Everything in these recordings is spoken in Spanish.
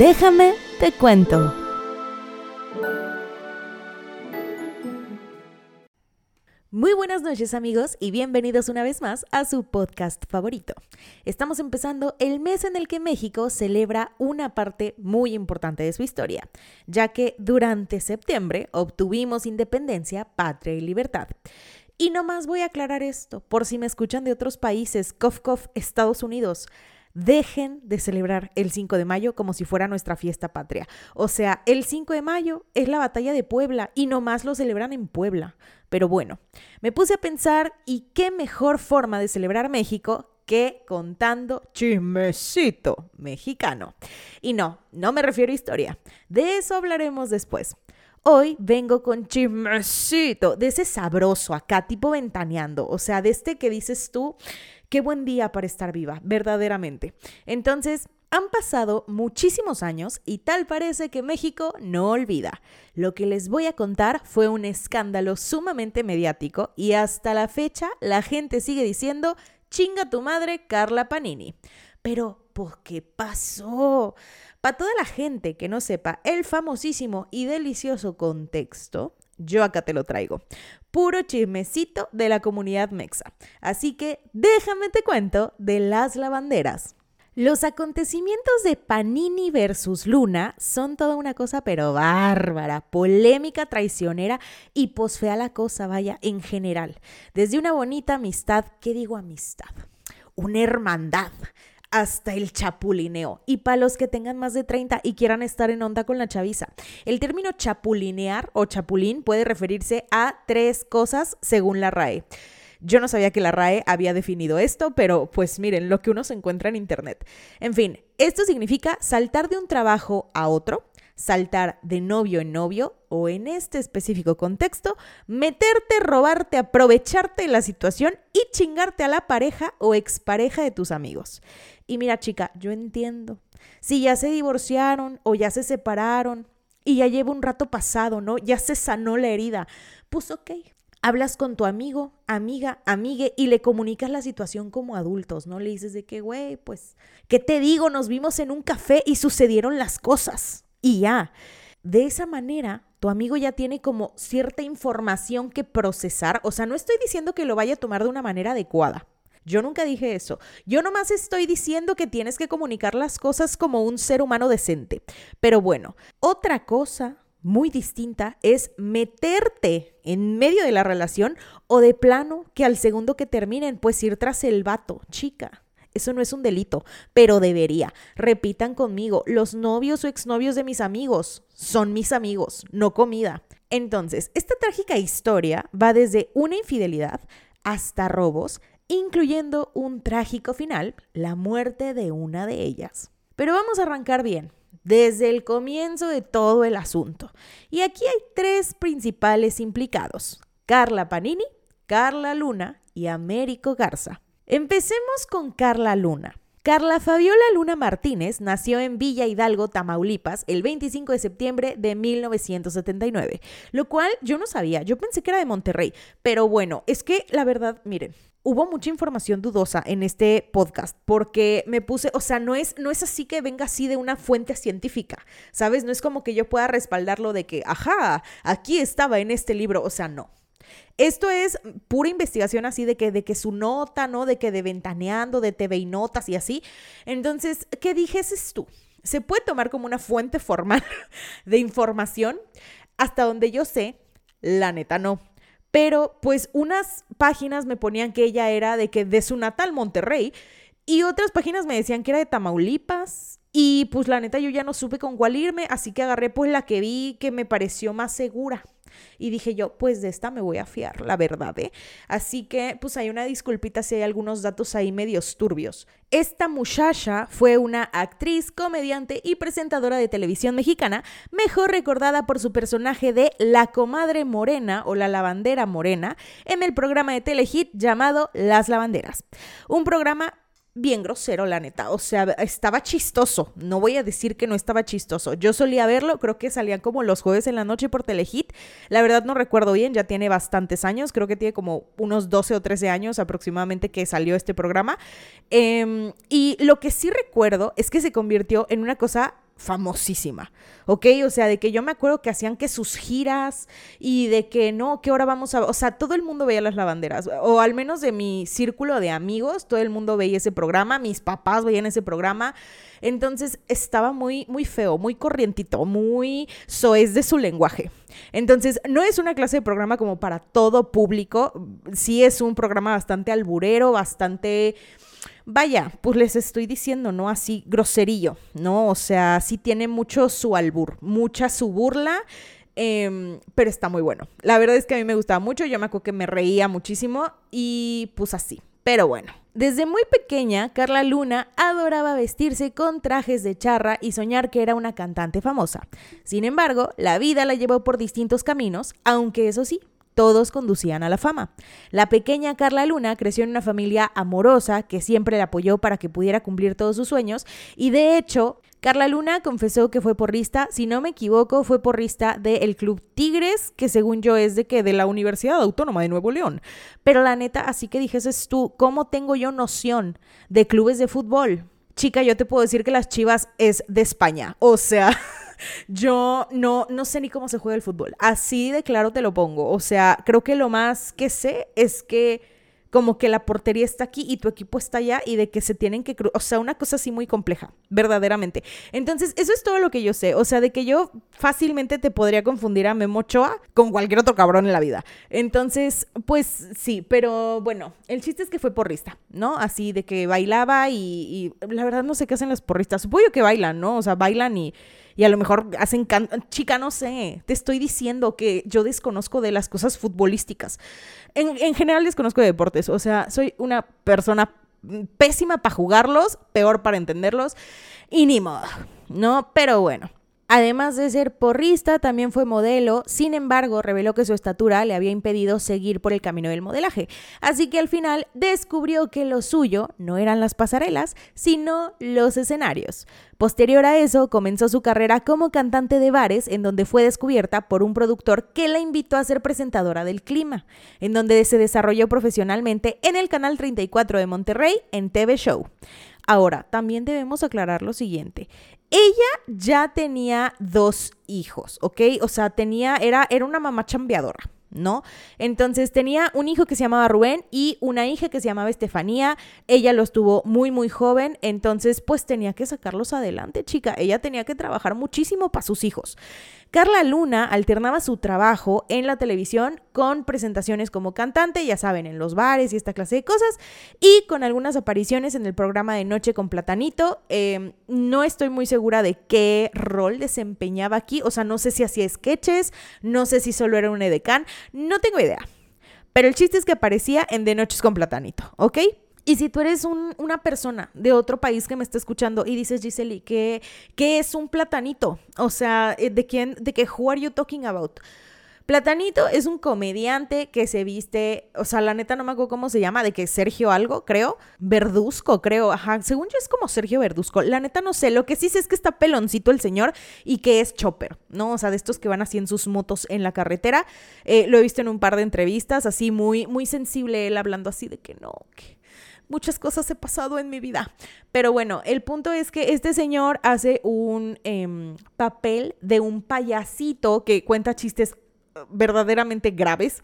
Déjame te cuento. Muy buenas noches amigos y bienvenidos una vez más a su podcast favorito. Estamos empezando el mes en el que México celebra una parte muy importante de su historia, ya que durante septiembre obtuvimos independencia, patria y libertad. Y nomás voy a aclarar esto, por si me escuchan de otros países, cof cof, Estados Unidos. Dejen de celebrar el 5 de mayo como si fuera nuestra fiesta patria. O sea, el 5 de mayo es la batalla de Puebla y nomás lo celebran en Puebla. Pero bueno, me puse a pensar y qué mejor forma de celebrar México que contando chismecito mexicano. Y no, no me refiero a historia. De eso hablaremos después. Hoy vengo con chismecito, de ese sabroso acá, tipo ventaneando, o sea, de este que dices tú, qué buen día para estar viva, verdaderamente. Entonces, han pasado muchísimos años y tal parece que México no olvida. Lo que les voy a contar fue un escándalo sumamente mediático y hasta la fecha la gente sigue diciendo, chinga tu madre, Carla Panini. Pero, ¿por qué pasó? Para toda la gente que no sepa el famosísimo y delicioso contexto, yo acá te lo traigo. Puro chismecito de la comunidad mexa. Así que déjame te cuento de las lavanderas. Los acontecimientos de Panini versus Luna son toda una cosa pero bárbara, polémica, traicionera y posfea la cosa, vaya, en general. Desde una bonita amistad, ¿qué digo amistad? Una hermandad hasta el chapulineo. Y para los que tengan más de 30 y quieran estar en onda con la chaviza, el término chapulinear o chapulín puede referirse a tres cosas según la RAE. Yo no sabía que la RAE había definido esto, pero pues miren, lo que uno se encuentra en Internet. En fin, esto significa saltar de un trabajo a otro, saltar de novio en novio o en este específico contexto, meterte, robarte, aprovecharte de la situación y chingarte a la pareja o expareja de tus amigos. Y mira chica, yo entiendo. Si ya se divorciaron o ya se separaron y ya lleva un rato pasado, ¿no? Ya se sanó la herida. Pues ok, hablas con tu amigo, amiga, amigue y le comunicas la situación como adultos, ¿no? Le dices de que, güey, pues, ¿qué te digo? Nos vimos en un café y sucedieron las cosas y ya. De esa manera, tu amigo ya tiene como cierta información que procesar. O sea, no estoy diciendo que lo vaya a tomar de una manera adecuada. Yo nunca dije eso. Yo nomás estoy diciendo que tienes que comunicar las cosas como un ser humano decente. Pero bueno, otra cosa muy distinta es meterte en medio de la relación o de plano que al segundo que terminen, pues ir tras el vato, chica. Eso no es un delito, pero debería. Repitan conmigo, los novios o exnovios de mis amigos son mis amigos, no comida. Entonces, esta trágica historia va desde una infidelidad hasta robos, incluyendo un trágico final, la muerte de una de ellas. Pero vamos a arrancar bien, desde el comienzo de todo el asunto. Y aquí hay tres principales implicados, Carla Panini, Carla Luna y Américo Garza. Empecemos con Carla Luna. Carla Fabiola Luna Martínez nació en Villa Hidalgo, Tamaulipas, el 25 de septiembre de 1979, lo cual yo no sabía, yo pensé que era de Monterrey, pero bueno, es que la verdad, miren, hubo mucha información dudosa en este podcast porque me puse, o sea, no es, no es así que venga así de una fuente científica, ¿sabes? No es como que yo pueda respaldarlo de que, ajá, aquí estaba en este libro, o sea, no. Esto es pura investigación así de que, de que su nota, ¿no? De que de ventaneando, de TV y notas y así. Entonces, ¿qué dijes tú? Se puede tomar como una fuente formal de información. Hasta donde yo sé, la neta no. Pero pues unas páginas me ponían que ella era de que de su natal Monterrey y otras páginas me decían que era de Tamaulipas y pues la neta yo ya no supe con cuál irme, así que agarré pues la que vi que me pareció más segura. Y dije yo, pues de esta me voy a fiar, la verdad, ¿eh? Así que pues hay una disculpita si hay algunos datos ahí medios turbios. Esta muchacha fue una actriz, comediante y presentadora de televisión mexicana, mejor recordada por su personaje de La Comadre Morena o La Lavandera Morena en el programa de Telehit llamado Las Lavanderas. Un programa bien grosero, la neta. O sea, estaba chistoso. No voy a decir que no estaba chistoso. Yo solía verlo, creo que salían como los jueves en la noche por Telehit. La verdad no recuerdo bien, ya tiene bastantes años. Creo que tiene como unos 12 o 13 años aproximadamente que salió este programa. Em, y lo que sí recuerdo es que se convirtió en una cosa famosísima, ¿ok? O sea, de que yo me acuerdo que hacían que sus giras y de que no, que ahora vamos a, o sea, todo el mundo veía las lavanderas, o al menos de mi círculo de amigos, todo el mundo veía ese programa, mis papás veían ese programa, entonces estaba muy, muy feo, muy corrientito, muy soez de su lenguaje. Entonces, no es una clase de programa como para todo público, sí es un programa bastante alburero, bastante vaya, pues les estoy diciendo, ¿no? Así groserillo, ¿no? O sea, sí tiene mucho su albur, mucha su burla. Em, pero está muy bueno. La verdad es que a mí me gustaba mucho, yo me acuerdo que me reía muchísimo y pues así. Pero bueno, desde muy pequeña, Carla Luna adoraba vestirse con trajes de charra y soñar que era una cantante famosa. Sin embargo, la vida la llevó por distintos caminos, aunque eso sí, todos conducían a la fama. La pequeña Carla Luna creció en una familia amorosa que siempre la apoyó para que pudiera cumplir todos sus sueños y de hecho Carla Luna confesó que fue porrista, si no me equivoco, fue porrista del Club Tigres, que según yo es de que de la Universidad Autónoma de Nuevo León. Pero la neta, así que dijeses tú, ¿cómo tengo yo noción de clubes de fútbol? Chica, yo te puedo decir que las Chivas es de España. O sea, yo no, no sé ni cómo se juega el fútbol. Así de claro te lo pongo. O sea, creo que lo más que sé es que como que la portería está aquí y tu equipo está allá y de que se tienen que, o sea, una cosa así muy compleja, verdaderamente. Entonces, eso es todo lo que yo sé, o sea, de que yo fácilmente te podría confundir a Memo Ochoa con cualquier otro cabrón en la vida. Entonces, pues sí, pero bueno, el chiste es que fue porrista, ¿no? Así de que bailaba y, y la verdad no sé qué hacen las porristas, supongo que bailan, ¿no? O sea, bailan y y a lo mejor hacen chica, no sé, te estoy diciendo que yo desconozco de las cosas futbolísticas. En, en general desconozco de deportes, o sea, soy una persona pésima para jugarlos, peor para entenderlos y ni modo, ¿no? Pero bueno. Además de ser porrista, también fue modelo, sin embargo, reveló que su estatura le había impedido seguir por el camino del modelaje. Así que al final descubrió que lo suyo no eran las pasarelas, sino los escenarios. Posterior a eso, comenzó su carrera como cantante de bares, en donde fue descubierta por un productor que la invitó a ser presentadora del clima, en donde se desarrolló profesionalmente en el Canal 34 de Monterrey en TV Show. Ahora, también debemos aclarar lo siguiente. Ella ya tenía dos hijos, ¿ok? O sea, tenía, era, era una mamá chambeadora. ¿no? Entonces tenía un hijo que se llamaba Rubén y una hija que se llamaba Estefanía. Ella los tuvo muy, muy joven, entonces pues tenía que sacarlos adelante, chica. Ella tenía que trabajar muchísimo para sus hijos. Carla Luna alternaba su trabajo en la televisión con presentaciones como cantante, ya saben, en los bares y esta clase de cosas, y con algunas apariciones en el programa de Noche con Platanito. Em, no estoy muy segura de qué rol desempeñaba aquí, o sea, no sé si hacía sketches, no sé si solo era un edecán, no tengo idea. Pero el chiste es que aparecía en De Noches con Platanito, ¿ok? Y si tú eres una persona de otro país que me está escuchando y dices, Giseli, ¿qué, ¿qué es un platanito? O sea, eh, ¿de quién, de qué, who are you talking about? Platanito es un comediante que se viste, o sea, la neta no me acuerdo cómo se llama, de que Sergio algo, creo, Verduzco, creo, ajá, según yo es como Sergio Verduzco, la neta no sé, lo que sí sé es que está peloncito el señor y que es chopper, ¿no? O sea, de estos que van así en sus motos en la carretera, eh, lo he visto en un par de entrevistas, así muy, muy sensible él hablando así de que no, que muchas cosas he pasado en mi vida. Pero bueno, el punto es que este señor hace un em, papel de un payasito que cuenta chistes verdaderamente graves.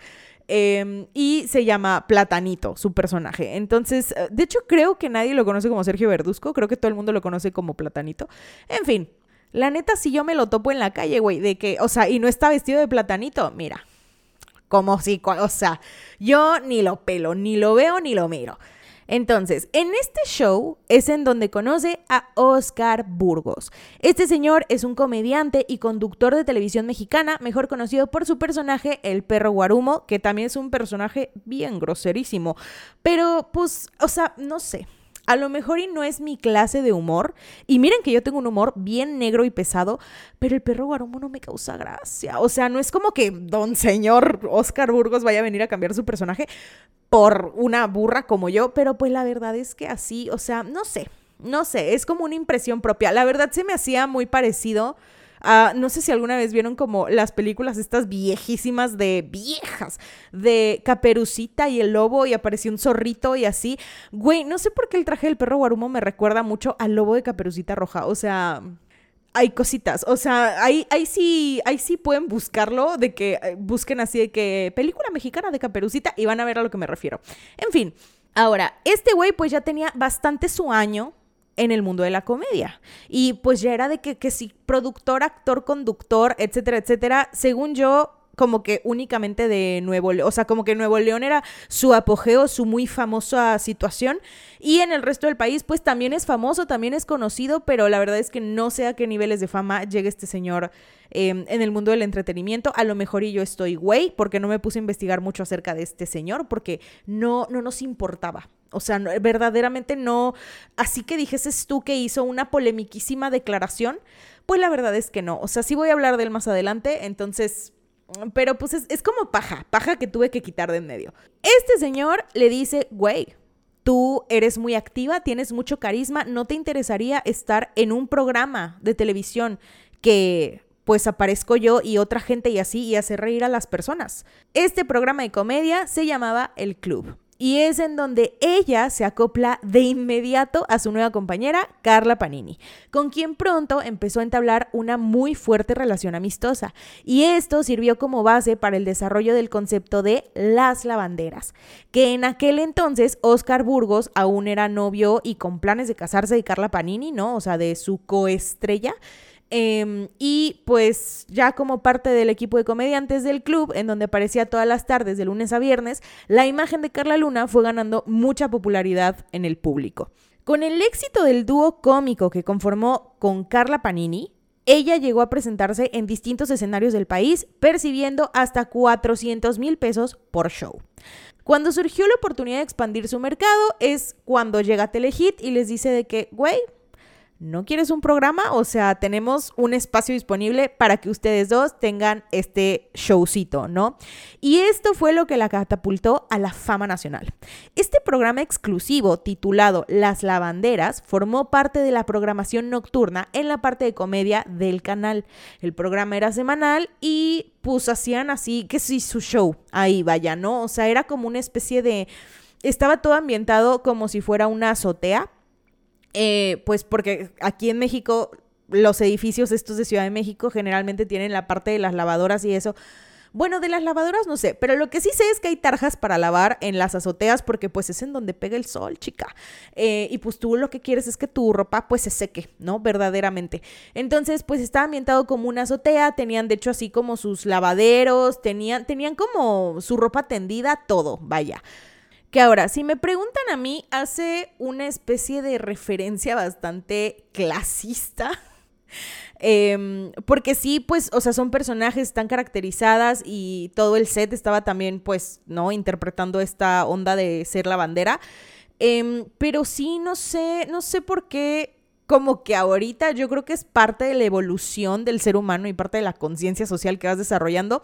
Em, y se llama Platanito, su personaje. Entonces, uh, de hecho, creo que nadie lo conoce como Sergio Verduzco. Creo que todo el mundo lo conoce como Platanito. En fin, la neta, si yo me lo topo en la calle, güey, de que, o sea, y no está vestido de platanito, mira, como si, o sea, yo ni lo pelo, ni lo veo, ni lo miro. Entonces, en este show es en donde conoce a Oscar Burgos. Este señor es un comediante y conductor de televisión mexicana, mejor conocido por su personaje, el perro Guarumo, que también es un personaje bien groserísimo. Pero, pues, o sea, no sé. A lo mejor y no es mi clase de humor. Y miren que yo tengo un humor bien negro y pesado, pero el perro guarumo no me causa gracia. O sea, no es como que don señor Oscar Burgos vaya a venir a cambiar su personaje por una burra como yo, pero pues la verdad es que así, o sea, no sé, no sé, es como una impresión propia. La verdad se me hacía muy parecido no sé si alguna vez vieron como las películas estas viejísimas de viejas, de Caperucita y el lobo y apareció un zorrito y así. Güey, no sé por qué el traje del perro guarumo me recuerda mucho al lobo de Caperucita Roja. O sea, hay cositas. O sea, ahí, ahí sí, ahí sí pueden buscarlo, de que eh, busquen así de que película mexicana de Caperucita y van a ver a lo que me refiero. En fin, ahora, este güey pues ya tenía bastante su año en el mundo de la comedia. Y pues ya era de que, que si productor, actor, conductor, etcétera, etcétera, según yo, como que únicamente de Nuevo León, o sea, como que Nuevo León era su apogeo, su muy famosa situación, y en el resto del país, pues también es famoso, también es conocido, pero la verdad es que no sé a qué niveles de fama llega este señor em, en el mundo del entretenimiento. A lo mejor y yo estoy güey, porque no me puse a investigar mucho acerca de este señor, porque no, no nos importaba. O sea, verdaderamente no. Así que dijeses tú que hizo una polemiquísima declaración, pues la verdad es que no. O sea, sí voy a hablar de él más adelante, entonces pero pues es, como paja, paja que tuve que quitar de en medio. Este señor le dice, güey, tú eres muy activa, tienes mucho carisma, ¿no te interesaría estar en un programa de televisión que pues aparezco yo y otra gente y así y hacer reír a las personas? Este programa de comedia se llamaba El Club. Y es en donde ella se acopla de inmediato a su nueva compañera, Carla Panini, con quien pronto empezó a entablar una muy fuerte relación amistosa. Y esto sirvió como base para el desarrollo del concepto de las lavanderas, que en aquel entonces Oscar Burgos aún era novio y con planes de casarse de Carla Panini, ¿no? O sea, de su coestrella. Em, y pues ya como parte del equipo de comediantes del club, en donde aparecía todas las tardes de lunes a viernes, la imagen de Carla Luna fue ganando mucha popularidad en el público. Con el éxito del dúo cómico que conformó con Carla Panini, ella llegó a presentarse en distintos escenarios del país, percibiendo hasta 400 mil pesos por show. Cuando surgió la oportunidad de expandir su mercado es cuando llega Telehit y les dice de que, güey, ¿no quieres un programa? O sea, tenemos un espacio disponible para que ustedes dos tengan este showcito, ¿no? Y esto fue lo que la catapultó a la fama nacional. Este programa exclusivo titulado Las Lavanderas formó parte de la programación nocturna en la parte de comedia del canal. El programa era semanal y pues hacían así, que sí, su show, ahí vaya, ¿no? O sea, era como una especie de... Estaba todo ambientado como si fuera una azotea, eh, pues porque aquí en México los edificios estos de Ciudad de México generalmente tienen la parte de las lavadoras y eso. Bueno, de las lavadoras no sé, pero lo que sí sé es que hay tarjas para lavar en las azoteas porque pues es en donde pega el sol, chica. Eh, y pues tú lo que quieres es que tu ropa pues se seque, ¿no? Verdaderamente. Entonces pues estaba ambientado como una azotea, tenían de hecho así como sus lavaderos, tenían, tenían como su ropa tendida, todo, vaya. Que ahora, si me preguntan a mí, hace una especie de referencia bastante clasista. Em, porque sí, pues, o sea, son personajes tan caracterizadas y todo el set estaba también, pues, ¿no? Interpretando esta onda de ser la bandera. Em, pero sí, no sé, no sé por qué como que ahorita yo creo que es parte de la evolución del ser humano y parte de la conciencia social que vas desarrollando,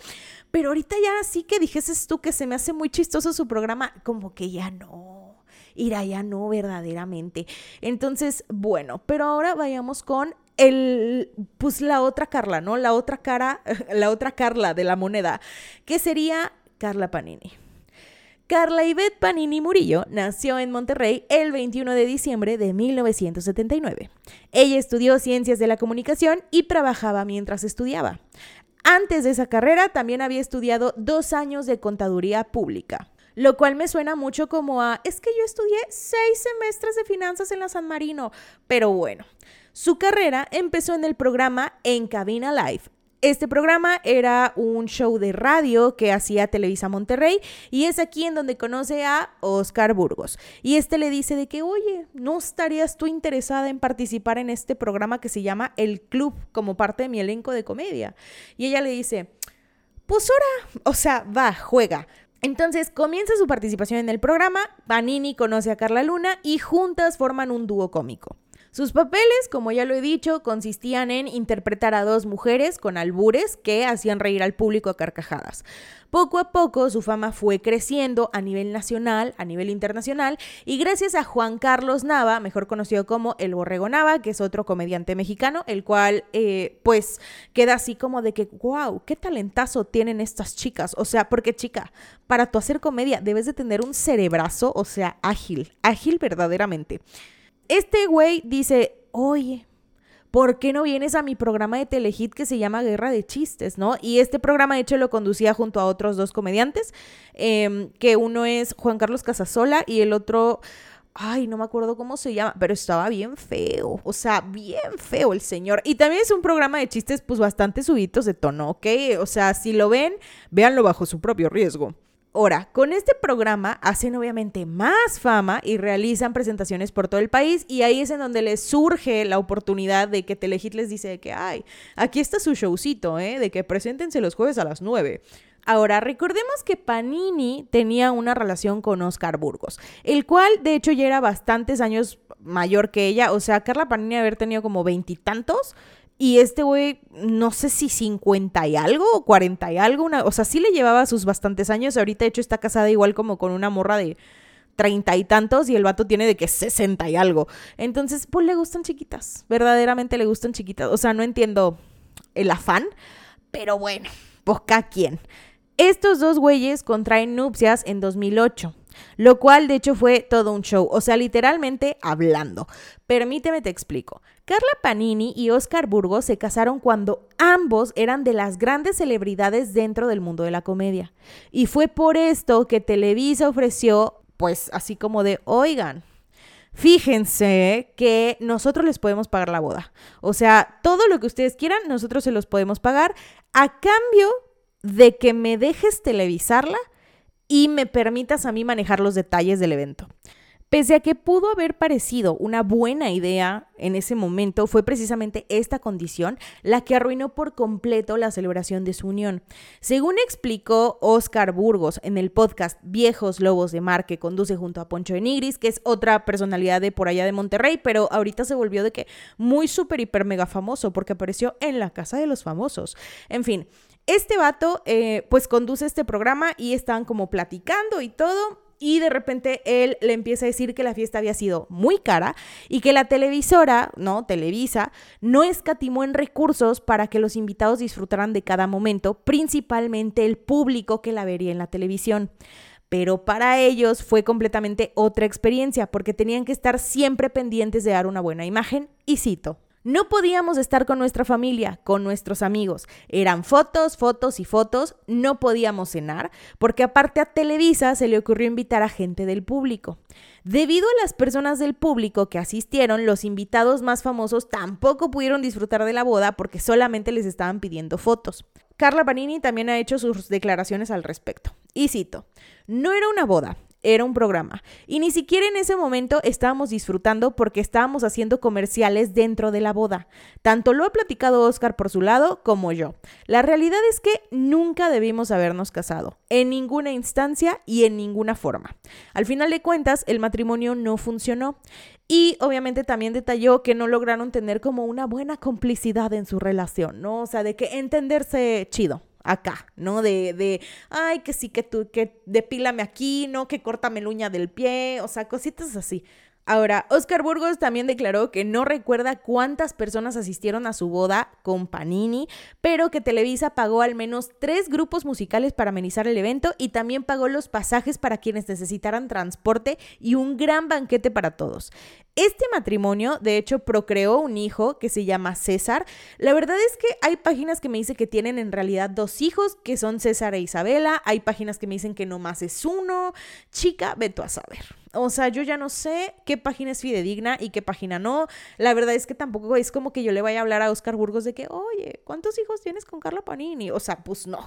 pero ahorita ya sí que dijeses tú que se me hace muy chistoso su programa, como que ya no, irá ya no verdaderamente. Entonces, bueno, pero ahora vayamos con el, pues la otra Carla, ¿no? La otra cara, la otra Carla de la moneda, que sería Carla Panini. Carla Ivette Panini Murillo nació en Monterrey el 21 de diciembre de 1979. Ella estudió Ciencias de la Comunicación y trabajaba mientras estudiaba. Antes de esa carrera también había estudiado dos años de contaduría pública, lo cual me suena mucho como a, es que yo estudié seis semestres de finanzas en la San Marino, pero bueno. Su carrera empezó en el programa En Cabina Live, este programa era un show de radio que hacía Televisa Monterrey y es aquí en donde conoce a Oscar Burgos. Y este le dice de que, oye, ¿no estarías tú interesada en participar en este programa que se llama El Club como parte de mi elenco de comedia? Y ella le dice, pues ahora, o sea, va, juega. Entonces comienza su participación en el programa, Panini conoce a Carla Luna y juntas forman un dúo cómico. Sus papeles, como ya lo he dicho, consistían en interpretar a dos mujeres con albures que hacían reír al público a carcajadas. Poco a poco su fama fue creciendo a nivel nacional, a nivel internacional, y gracias a Juan Carlos Nava, mejor conocido como El Borrego Nava, que es otro comediante mexicano, el cual eh, pues queda así como de que, wow, qué talentazo tienen estas chicas. O sea, porque chica, para tu hacer comedia debes de tener un cerebrazo, o sea, ágil, ágil verdaderamente. Este güey dice, oye, ¿por qué no vienes a mi programa de Telehit que se llama Guerra de Chistes, ¿no? Y este programa, de hecho, lo conducía junto a otros dos comediantes, em, que uno es Juan Carlos Casasola y el otro... Ay, no me acuerdo cómo se llama, pero estaba bien feo. O sea, bien feo el señor. Y también es un programa de chistes, pues bastante subitos de tono, ¿ok? O sea, si lo ven, véanlo bajo su propio riesgo. Ahora, con este programa hacen obviamente más fama y realizan presentaciones por todo el país y ahí es en donde les surge la oportunidad de que Telehit les dice que, ay, aquí está su showcito, ¿eh? De que preséntense los jueves a las 9. Ahora, recordemos que Panini tenía una relación con Oscar Burgos, el cual de hecho ya era bastantes años mayor que ella, o sea, Carla Panini haber tenido como veintitantos y este güey, no sé si 50 y algo o 40 y algo, una, o sea, sí le llevaba sus bastantes años. Ahorita, de hecho, está casada igual como con una morra de treinta y tantos y el vato tiene de que 60 y algo. Entonces, pues le gustan chiquitas, verdaderamente le gustan chiquitas. O sea, no entiendo el afán, pero bueno, pues cada quien. Estos dos güeyes contraen nupcias en 2008. Lo cual de hecho fue todo un show, o sea, literalmente hablando. Permíteme te explico. Carla Panini y Oscar Burgos se casaron cuando ambos eran de las grandes celebridades dentro del mundo de la comedia. Y fue por esto que Televisa ofreció, pues así como de, oigan, fíjense que nosotros les podemos pagar la boda. O sea, todo lo que ustedes quieran, nosotros se los podemos pagar a cambio de que me dejes televisarla y me permitas a mí manejar los detalles del evento. Pese a que pudo haber parecido una buena idea en ese momento, fue precisamente esta condición la que arruinó por completo la celebración de su unión. Según explicó Oscar Burgos en el podcast Viejos Lobos de Mar que conduce junto a Poncho de Nigris, que es otra personalidad de por allá de Monterrey, pero ahorita se volvió de que muy súper, hiper, mega famoso porque apareció en la Casa de los Famosos. En fin, este vato, eh, pues conduce este programa y están como platicando y todo. Y de repente él le empieza a decir que la fiesta había sido muy cara y que la televisora, ¿no? Televisa, no escatimó en recursos para que los invitados disfrutaran de cada momento, principalmente el público que la vería en la televisión pero para ellos fue completamente otra experiencia porque tenían que estar siempre pendientes de dar una buena imagen y cito. No podíamos estar con nuestra familia, con nuestros amigos. Eran fotos, fotos y fotos. No podíamos cenar, porque aparte a Televisa se le ocurrió invitar a gente del público. Debido a las personas del público que asistieron, los invitados más famosos tampoco pudieron disfrutar de la boda porque solamente les estaban pidiendo fotos. Carla Panini también ha hecho sus declaraciones al respecto. Y cito, no era una boda, era un programa. Y ni siquiera en ese momento estábamos disfrutando porque estábamos haciendo comerciales dentro de la boda. Tanto lo ha platicado Oscar por su lado como yo. La realidad es que nunca debimos habernos casado, en ninguna instancia y en ninguna forma. Al final de cuentas, el matrimonio no funcionó. Y obviamente también detalló que no lograron tener como una buena complicidad en su relación, ¿no? O sea, de que entenderse chido acá, ¿no? De, de, ay, que sí, que tú, que depílame aquí, ¿no? Que córtame la uña del pie, o sea, cositas así. Ahora, Oscar Burgos también declaró que no recuerda cuántas personas asistieron a su boda con Panini, pero que Televisa pagó al menos tres grupos musicales para amenizar el evento y también pagó los pasajes para quienes necesitaran transporte y un gran banquete para todos. Este matrimonio, de hecho, procreó un hijo que se llama César. La verdad es que hay páginas que me dicen que tienen en realidad dos hijos, que son César e Isabela. Hay páginas que me dicen que nomás es uno. Chica, veto a saber. O sea, yo ya no sé qué página es fidedigna y qué página no. La verdad es que tampoco es como que yo le vaya a hablar a Oscar Burgos de que, oye, ¿cuántos hijos tienes con Carla Panini? O sea, pues no.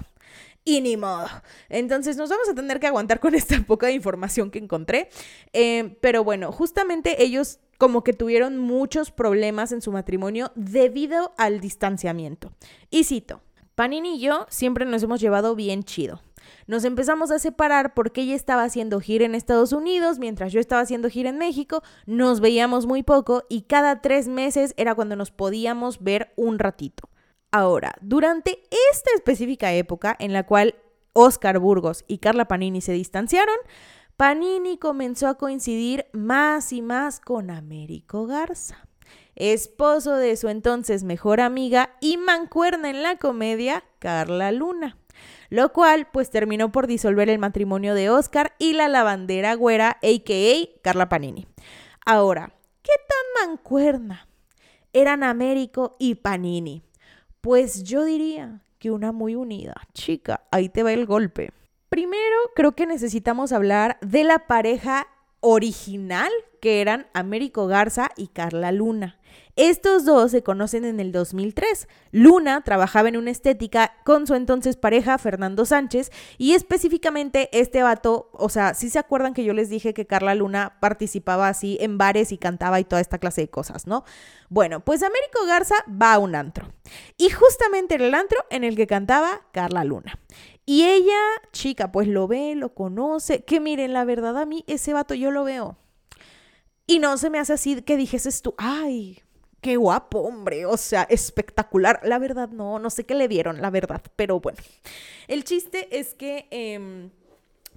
Y ni modo. Entonces nos vamos a tener que aguantar con esta poca información que encontré. Eh, pero bueno, justamente ellos como que tuvieron muchos problemas en su matrimonio debido al distanciamiento. Y cito, Panini y yo siempre nos hemos llevado bien chido. Nos empezamos a separar porque ella estaba haciendo gira en Estados Unidos, mientras yo estaba haciendo gira en México, nos veíamos muy poco y cada tres meses era cuando nos podíamos ver un ratito. Ahora, durante esta específica época en la cual Oscar Burgos y Carla Panini se distanciaron, Panini comenzó a coincidir más y más con Américo Garza, esposo de su entonces mejor amiga y mancuerna en la comedia, Carla Luna lo cual pues terminó por disolver el matrimonio de Oscar y la lavandera güera, a.k.a. Carla Panini. Ahora, ¿qué tan mancuerna? eran Américo y Panini. Pues yo diría que una muy unida. Chica, ahí te va el golpe. Primero, creo que necesitamos hablar de la pareja original que eran Américo Garza y Carla Luna. Estos dos se conocen en el 2003. Luna trabajaba en una estética con su entonces pareja Fernando Sánchez y específicamente este vato, o sea, si se acuerdan que yo les dije que Carla Luna participaba así en bares y cantaba y toda esta clase de cosas, ¿no? Bueno, pues Américo Garza va a un antro y justamente en el antro en el que cantaba Carla Luna. Y ella, chica, pues lo ve, lo conoce, que miren, la verdad a mí ese vato yo lo veo. Y no se me hace así que dijeses tú, ay, qué guapo, hombre, o sea, espectacular. La verdad, no, no sé qué le dieron, la verdad, pero bueno. El chiste es que... Em,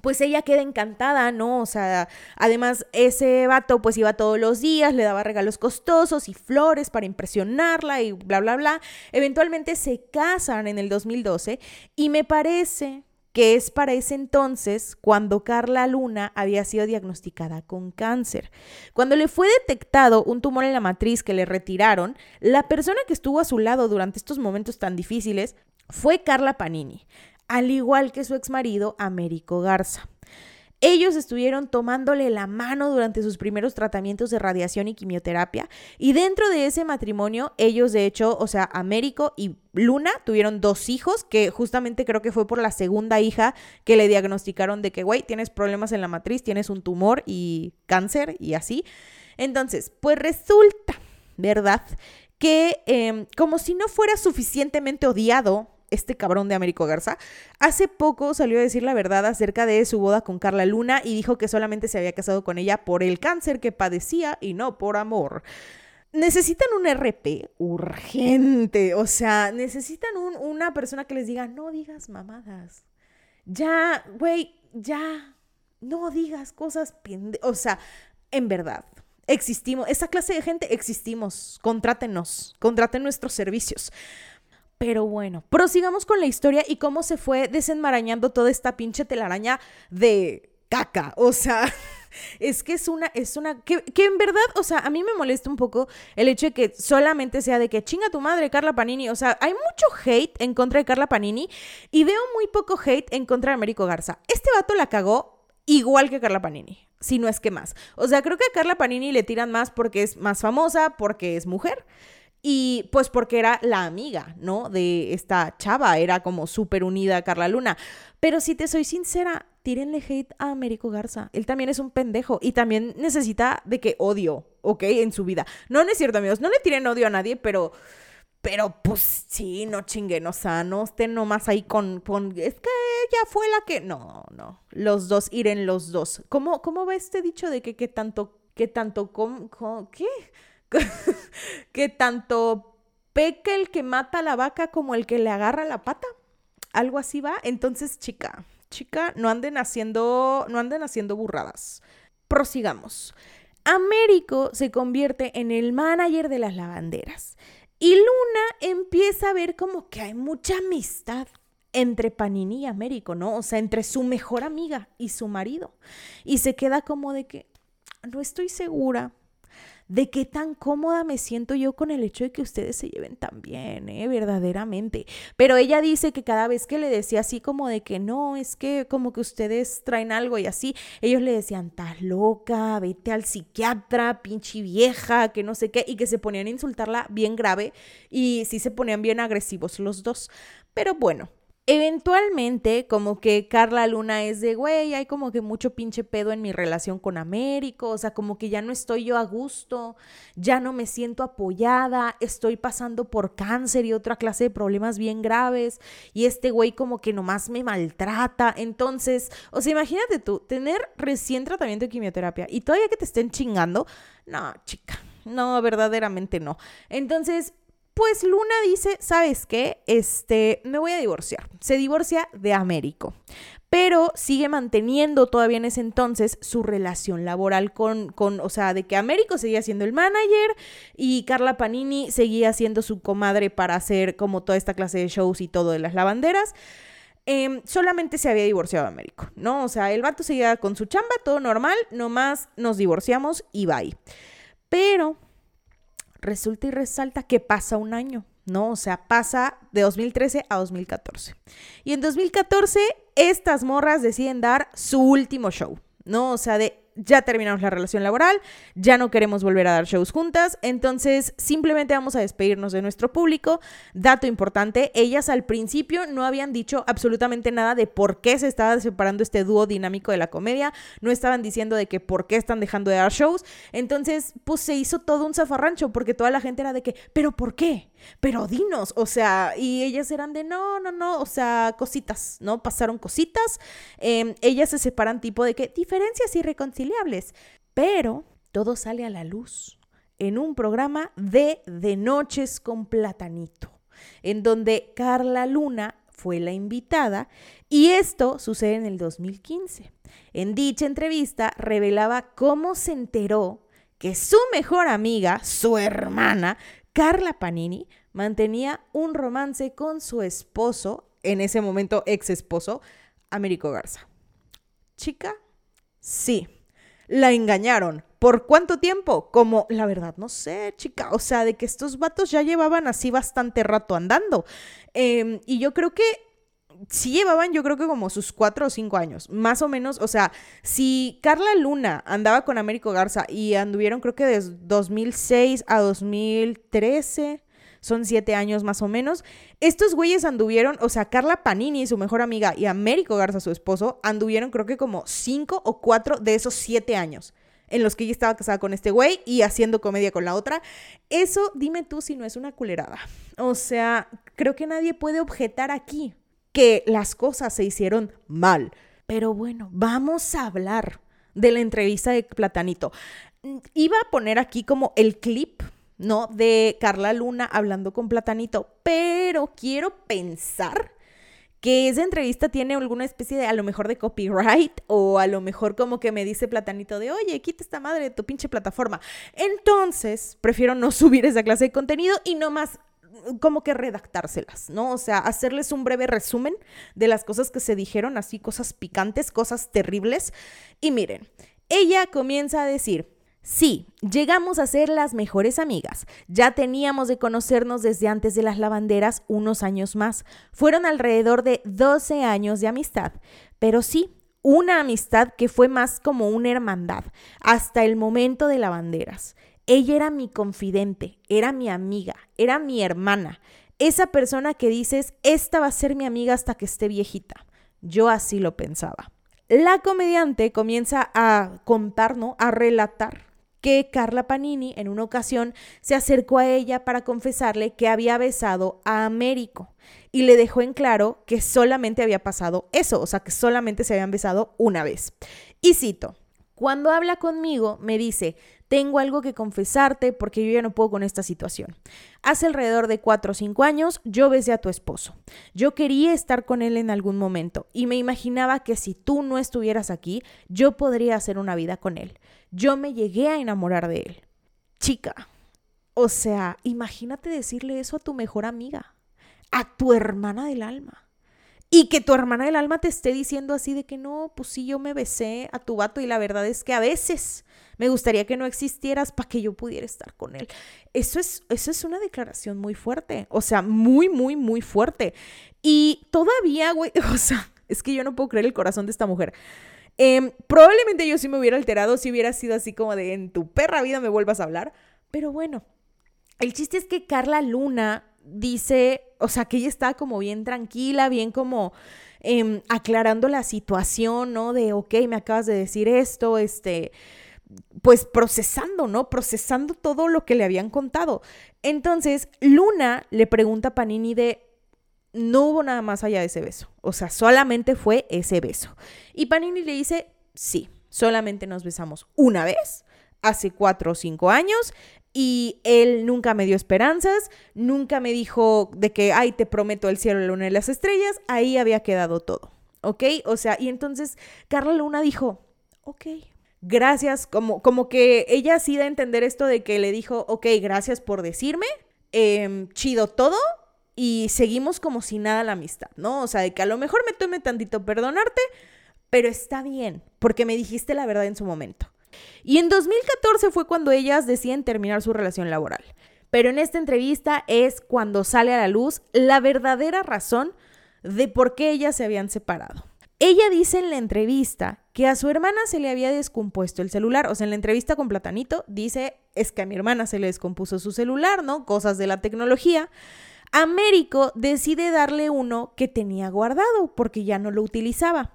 pues ella queda encantada, ¿no? O sea, además ese vato pues iba todos los días, le daba regalos costosos y flores para impresionarla y bla, bla, bla. Eventualmente se casan en el 2012 y me parece que es para ese entonces cuando Carla Luna había sido diagnosticada con cáncer. Cuando le fue detectado un tumor en la matriz que le retiraron, la persona que estuvo a su lado durante estos momentos tan difíciles fue Carla Panini, al igual que su exmarido Américo Garza. Ellos estuvieron tomándole la mano durante sus primeros tratamientos de radiación y quimioterapia y dentro de ese matrimonio ellos de hecho, o sea, Américo y Luna tuvieron dos hijos que justamente creo que fue por la segunda hija que le diagnosticaron de que, güey, tienes problemas en la matriz, tienes un tumor y cáncer y así. Entonces, pues resulta, ¿verdad? Que em, como si no fuera suficientemente odiado este cabrón de Américo Garza, hace poco salió a decir la verdad acerca de su boda con Carla Luna y dijo que solamente se había casado con ella por el cáncer que padecía y no por amor. Necesitan un RP urgente, o sea, necesitan una persona que les diga, no digas mamadas. Ya, güey, ya, no digas cosas, o sea, en verdad, existimos, esa clase de gente existimos, contrátenos, contraten nuestros servicios. Pero bueno, prosigamos con la historia y cómo se fue desenmarañando toda esta pinche telaraña de caca. O sea, es que es una, es una, que, que, en verdad, o sea, a mí me molesta un poco el hecho de que solamente sea de que chinga tu madre, Carla Panini. O sea, hay mucho hate en contra de Carla Panini y veo muy poco hate en contra de Américo Garza. Este vato la cagó igual que Carla Panini, si no es que más. O sea, creo que a Carla Panini le tiran más porque es más famosa, porque es mujer. Y pues porque era la amiga, ¿no? De esta chava, era como súper unida a Carla Luna. Pero si te soy sincera, tírenle hate a Américo Garza. Él también es un pendejo y también necesita de que odio, ¿ok? En su vida. No, no es cierto, amigos. No le tiren odio a nadie, pero... Pero pues sí, no chinguen, o sea, no estén nomás ahí con, con es que ella fue la que... No, no, los dos, iren los dos. ¿Cómo, cómo va este dicho de que, que tanto, que tanto, com, ¿qué? que tanto peca el que mata a la vaca como el que le agarra la pata. Algo así va. Entonces, chica, chica, no anden haciendo, no anden haciendo burradas. Prosigamos. Américo se convierte en el manager de las lavanderas. Y Luna empieza a ver como que hay mucha amistad entre Panini y Américo, ¿no? O sea, entre su mejor amiga y su marido. Y se queda como de que no estoy segura de qué tan cómoda me siento yo con el hecho de que ustedes se lleven tan bien, ¿eh? verdaderamente. Pero ella dice que cada vez que le decía así como de que no, es que como que ustedes traen algo y así, ellos le decían, estás loca, vete al psiquiatra, pinche vieja, que no sé qué, y que se ponían a insultarla bien grave y sí se ponían bien agresivos los dos. Pero bueno, Eventualmente, como que Carla Luna es de, güey, hay como que mucho pinche pedo en mi relación con Américo, o sea, como que ya no estoy yo a gusto, ya no me siento apoyada, estoy pasando por cáncer y otra clase de problemas bien graves, y este güey como que nomás me maltrata. Entonces, o sea, imagínate tú, tener recién tratamiento de quimioterapia y todavía que te estén chingando, no, chica. No, verdaderamente no. Entonces, pues Luna dice, ¿sabes qué? Este, me voy a divorciar. Se divorcia de Américo, pero sigue manteniendo todavía en ese entonces su relación laboral con, con, o sea, de que Américo seguía siendo el manager y Carla Panini seguía siendo su comadre para hacer como toda esta clase de shows y todo de las lavanderas. Em, solamente se había divorciado Américo, ¿no? O sea, el vato seguía con su chamba, todo normal, nomás nos divorciamos y bye. Pero resulta y resalta que pasa un año, ¿no? O sea, pasa de 2013 a 2014. Y en 2014 estas morras deciden dar su último show, ¿no? O sea, de ya terminamos la relación laboral, ya no queremos volver a dar shows juntas, entonces simplemente vamos a despedirnos de nuestro público. Dato importante, ellas al principio no habían dicho absolutamente nada de por qué se estaba separando este dúo dinámico de la comedia, no estaban diciendo de que por qué están dejando de dar shows, entonces pues se hizo todo un zafarrancho porque toda la gente era de que, pero ¿por qué? Pero dinos, o sea, y ellas eran de no, no, no, o sea, cositas, ¿no? Pasaron cositas, em, ellas se separan tipo de que diferencias irreconciliables pero todo sale a la luz en un programa de De Noches con Platanito, en donde Carla Luna fue la invitada y esto sucede en el 2015. En dicha entrevista revelaba cómo se enteró que su mejor amiga, su hermana, Carla Panini, mantenía un romance con su esposo, en ese momento ex esposo, Américo Garza. Chica, sí, la engañaron. ¿Por cuánto tiempo? Como, la verdad, no sé, chica. O sea, de que estos vatos ya llevaban así bastante rato andando. Em, y yo creo que sí llevaban, yo creo que como sus cuatro o cinco años, más o menos. O sea, si Carla Luna andaba con Américo Garza y anduvieron, creo que desde 2006 a 2013 son siete años más o menos. Estos güeyes anduvieron, o sea, Carla Panini, su mejor amiga, y Américo Garza, su esposo, anduvieron creo que como cinco o cuatro de esos siete años en los que ella estaba casada con este güey y haciendo comedia con la otra. Eso, dime tú si no es una culerada. O sea, creo que nadie puede objetar aquí que las cosas se hicieron mal. Pero bueno, vamos a hablar de la entrevista de Platanito. Iba a poner aquí como el clip ¿no? De Carla Luna hablando con Platanito, pero quiero pensar que esa entrevista tiene alguna especie de, a lo mejor de copyright o a lo mejor como que me dice Platanito de, oye, quita esta madre de tu pinche plataforma. Entonces, prefiero no subir esa clase de contenido y no más como que redactárselas, ¿no? O sea, hacerles un breve resumen de las cosas que se dijeron, así cosas picantes, cosas terribles. Y miren, ella comienza a decir, Sí, llegamos a ser las mejores amigas. Ya teníamos de conocernos desde antes de las lavanderas unos años más. Fueron alrededor de 12 años de amistad. Pero sí, una amistad que fue más como una hermandad, hasta el momento de lavanderas. Ella era mi confidente, era mi amiga, era mi hermana. Esa persona que dices, esta va a ser mi amiga hasta que esté viejita. Yo así lo pensaba. La comediante comienza a contar, ¿no? A relatar que Carla Panini en una ocasión se acercó a ella para confesarle que había besado a Américo y le dejó en claro que solamente había pasado eso, o sea, que solamente se habían besado una vez. Y cito, cuando habla conmigo me dice, tengo algo que confesarte porque yo ya no puedo con esta situación. Hace alrededor de cuatro o cinco años yo besé a tu esposo. Yo quería estar con él en algún momento y me imaginaba que si tú no estuvieras aquí, yo podría hacer una vida con él. Yo me llegué a enamorar de él. Chica, o sea, imagínate decirle eso a tu mejor amiga, a tu hermana del alma. Y que tu hermana del alma te esté diciendo así de que no, pues sí, yo me besé a tu vato y la verdad es que a veces me gustaría que no existieras para que yo pudiera estar con él. Eso es, eso es una declaración muy fuerte, o sea, muy, muy, muy fuerte. Y todavía, güey, o sea, es que yo no puedo creer el corazón de esta mujer. Em, probablemente yo sí me hubiera alterado si hubiera sido así como de en tu perra vida me vuelvas a hablar. Pero bueno, el chiste es que Carla Luna dice, o sea, que ella está como bien tranquila, bien como em, aclarando la situación, ¿no? De, ok, me acabas de decir esto, este, pues procesando, ¿no? Procesando todo lo que le habían contado. Entonces, Luna le pregunta a Panini de, no hubo nada más allá de ese beso, o sea, solamente fue ese beso. Y Panini le dice, sí, solamente nos besamos una vez, hace cuatro o cinco años, y él nunca me dio esperanzas, nunca me dijo de que, ay, te prometo el cielo, la luna y las estrellas, ahí había quedado todo, ¿ok? O sea, y entonces Carla Luna dijo, ok, gracias, como, como que ella sí da a entender esto de que le dijo, ok, gracias por decirme, em, chido todo, y seguimos como si nada la amistad, ¿no? O sea, de que a lo mejor me tome tantito perdonarte, pero está bien, porque me dijiste la verdad en su momento. Y en 2014 fue cuando ellas deciden terminar su relación laboral. Pero en esta entrevista es cuando sale a la luz la verdadera razón de por qué ellas se habían separado. Ella dice en la entrevista que a su hermana se le había descompuesto el celular. O sea, en la entrevista con Platanito dice, es que a mi hermana se le descompuso su celular, ¿no? Cosas de la tecnología. Américo decide darle uno que tenía guardado porque ya no lo utilizaba.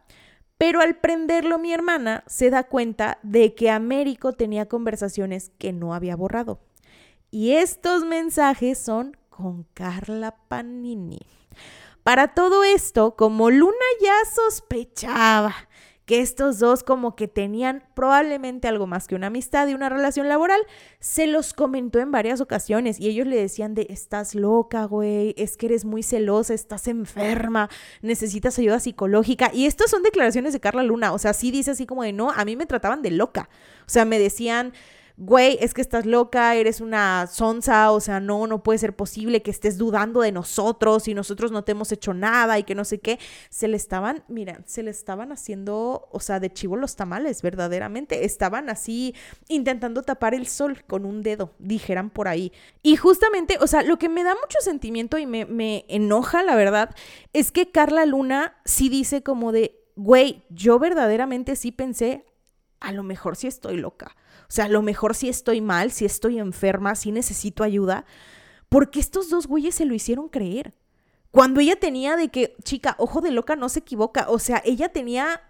Pero al prenderlo mi hermana se da cuenta de que Américo tenía conversaciones que no había borrado. Y estos mensajes son con Carla Panini. Para todo esto, como Luna ya sospechaba que estos dos como que tenían probablemente algo más que una amistad y una relación laboral, se los comentó en varias ocasiones y ellos le decían de, estás loca, güey, es que eres muy celosa, estás enferma, necesitas ayuda psicológica. Y estas son declaraciones de Carla Luna, o sea, sí dice así como de, no, a mí me trataban de loca, o sea, me decían güey, es que estás loca, eres una sonza, o sea, no, no puede ser posible que estés dudando de nosotros y nosotros no te hemos hecho nada y que no sé qué. Se le estaban, mira, se le estaban haciendo, o sea, de chivo los tamales, verdaderamente. Estaban así intentando tapar el sol con un dedo, dijeran por ahí. Y justamente, o sea, lo que me da mucho sentimiento y me, me enoja, la verdad, es que Carla Luna sí dice como de, güey, yo verdaderamente sí pensé, a lo mejor sí estoy loca. O sea, a lo mejor si estoy mal, si estoy enferma, si necesito ayuda. Porque estos dos güeyes se lo hicieron creer. Cuando ella tenía de que, chica, ojo de loca no se equivoca. O sea, ella tenía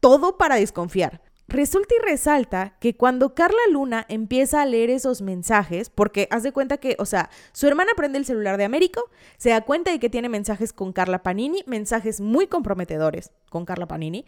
todo para desconfiar. Resulta y resalta que cuando Carla Luna empieza a leer esos mensajes, porque haz de cuenta que, o sea, su hermana prende el celular de Américo, se da cuenta de que tiene mensajes con Carla Panini, mensajes muy comprometedores con Carla Panini,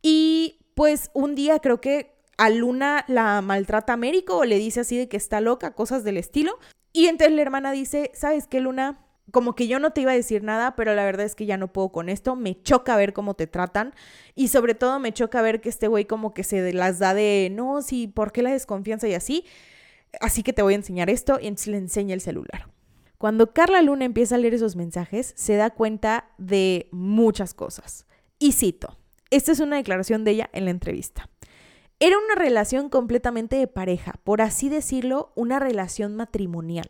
y pues un día creo que a Luna la maltrata Américo o le dice así de que está loca, cosas del estilo. Y entonces la hermana dice, ¿sabes qué, Luna? Como que yo no te iba a decir nada, pero la verdad es que ya no puedo con esto. Me choca ver cómo te tratan. Y sobre todo me choca ver que este güey como que se las da de, no, sí, ¿por qué la desconfianza y así? Así que te voy a enseñar esto y le enseña el celular. Cuando Carla Luna empieza a leer esos mensajes, se da cuenta de muchas cosas. Y cito, esta es una declaración de ella en la entrevista. Era una relación completamente de pareja, por así decirlo, una relación matrimonial.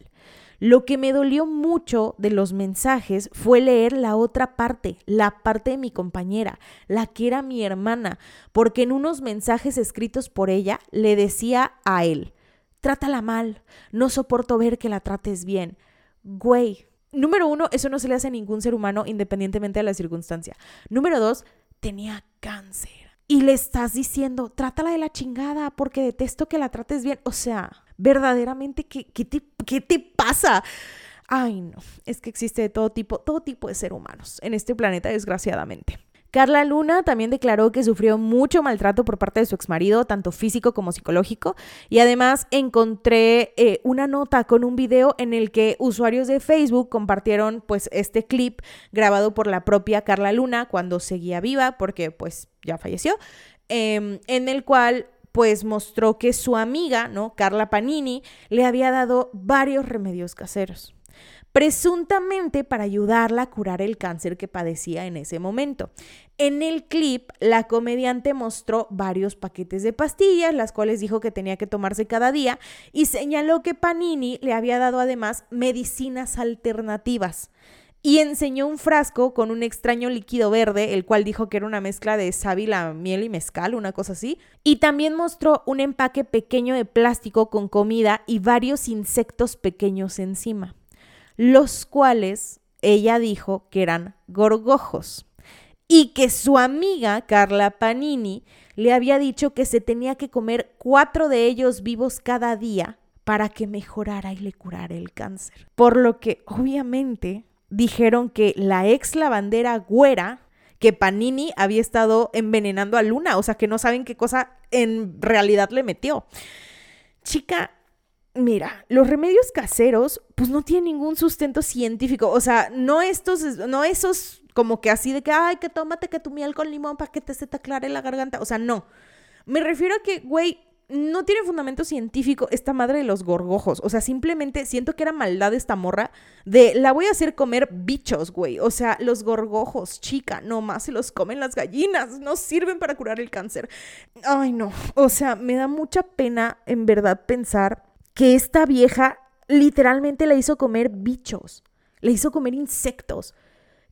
Lo que me dolió mucho de los mensajes fue leer la otra parte, la parte de mi compañera, la que era mi hermana, porque en unos mensajes escritos por ella le decía a él, trátala mal, no soporto ver que la trates bien. Güey, número uno, eso no se le hace a ningún ser humano independientemente de la circunstancia. Número dos, tenía cáncer y le estás diciendo, trátala de la chingada porque detesto que la trates bien. O sea, verdaderamente, ¿qué, qué, te, qué te pasa? Ay, no, es que existe de todo tipo, todo tipo de ser humanos en este planeta, desgraciadamente. Carla Luna también declaró que sufrió mucho maltrato por parte de su exmarido, tanto físico como psicológico, y además encontré eh, una nota con un video en el que usuarios de Facebook compartieron pues este clip grabado por la propia Carla Luna cuando seguía viva, porque pues ya falleció, em, en el cual pues mostró que su amiga, ¿no? Carla Panini, le había dado varios remedios caseros presuntamente para ayudarla a curar el cáncer que padecía en ese momento. En el clip, la comediante mostró varios paquetes de pastillas, las cuales dijo que tenía que tomarse cada día, y señaló que Panini le había dado además medicinas alternativas. Y enseñó un frasco con un extraño líquido verde, el cual dijo que era una mezcla de sábila, miel y mezcal, una cosa así. Y también mostró un empaque pequeño de plástico con comida y varios insectos pequeños encima los cuales ella dijo que eran gorgojos y que su amiga Carla Panini le había dicho que se tenía que comer cuatro de ellos vivos cada día para que mejorara y le curara el cáncer. Por lo que obviamente dijeron que la ex lavandera güera, que Panini había estado envenenando a Luna, o sea que no saben qué cosa en realidad le metió. Chica, Mira, los remedios caseros, pues no tienen ningún sustento científico. O sea, no estos, no esos como que así de que, ay, que tómate que tu miel con limón para que te se te aclare la garganta. O sea, no. Me refiero a que, güey, no tiene fundamento científico esta madre de los gorgojos. O sea, simplemente siento que era maldad esta morra de la voy a hacer comer bichos, güey. O sea, los gorgojos, chica, no más se los comen las gallinas, no sirven para curar el cáncer. Ay, no. O sea, me da mucha pena en verdad pensar que esta vieja literalmente la hizo comer bichos, le hizo comer insectos.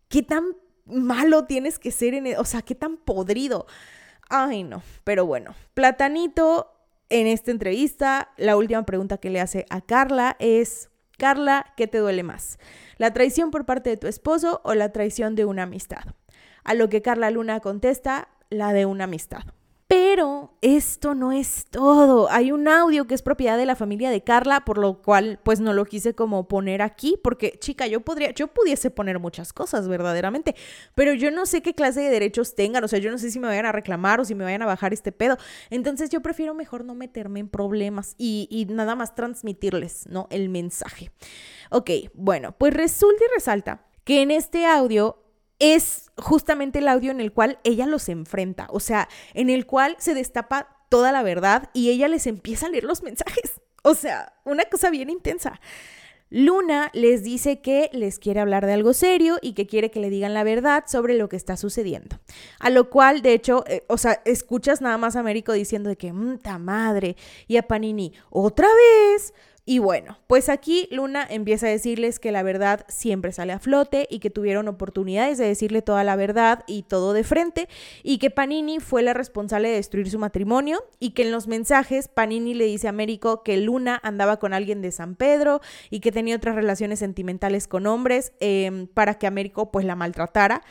¿Qué tan malo tienes que ser en, e, o sea, qué tan podrido? Ay, no, pero bueno, Platanito en esta entrevista, la última pregunta que le hace a Carla es, Carla, ¿qué te duele más? ¿La traición por parte de tu esposo o la traición de una amistad? A lo que Carla Luna contesta, la de una amistad. Pero esto no es todo. Hay un audio que es propiedad de la familia de Carla, por lo cual pues no lo quise como poner aquí, porque chica, yo podría, yo pudiese poner muchas cosas verdaderamente, pero yo no sé qué clase de derechos tengan, o sea, yo no sé si me vayan a reclamar o si me vayan a bajar este pedo. Entonces yo prefiero mejor no meterme en problemas y, y nada más transmitirles, ¿no? El mensaje. Ok, bueno, pues resulta y resalta que en este audio es justamente el audio en el cual ella los enfrenta, o sea, en el cual se destapa toda la verdad y ella les empieza a leer los mensajes. O sea, una cosa bien intensa. Luna les dice que les quiere hablar de algo serio y que quiere que le digan la verdad sobre lo que está sucediendo. A lo cual, de hecho, eh, o sea, escuchas nada más a Américo diciendo de que, mta madre, y a Panini, otra vez, y bueno, pues aquí Luna empieza a decirles que la verdad siempre sale a flote y que tuvieron oportunidades de decirle toda la verdad y todo de frente y que Panini fue la responsable de destruir su matrimonio y que en los mensajes Panini le dice a Américo que Luna andaba con alguien de San Pedro y que tenía otras relaciones sentimentales con hombres em, para que Américo pues la maltratara.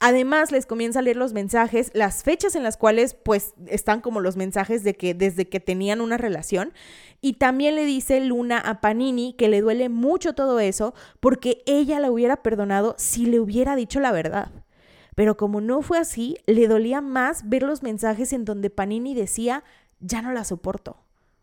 Además, les comienza a leer los mensajes, las fechas en las cuales pues están como los mensajes de que desde que tenían una relación. Y también le dice Luna a Panini que le duele mucho todo eso porque ella la hubiera perdonado si le hubiera dicho la verdad. Pero como no fue así, le dolía más ver los mensajes en donde Panini decía, ya no la soporto,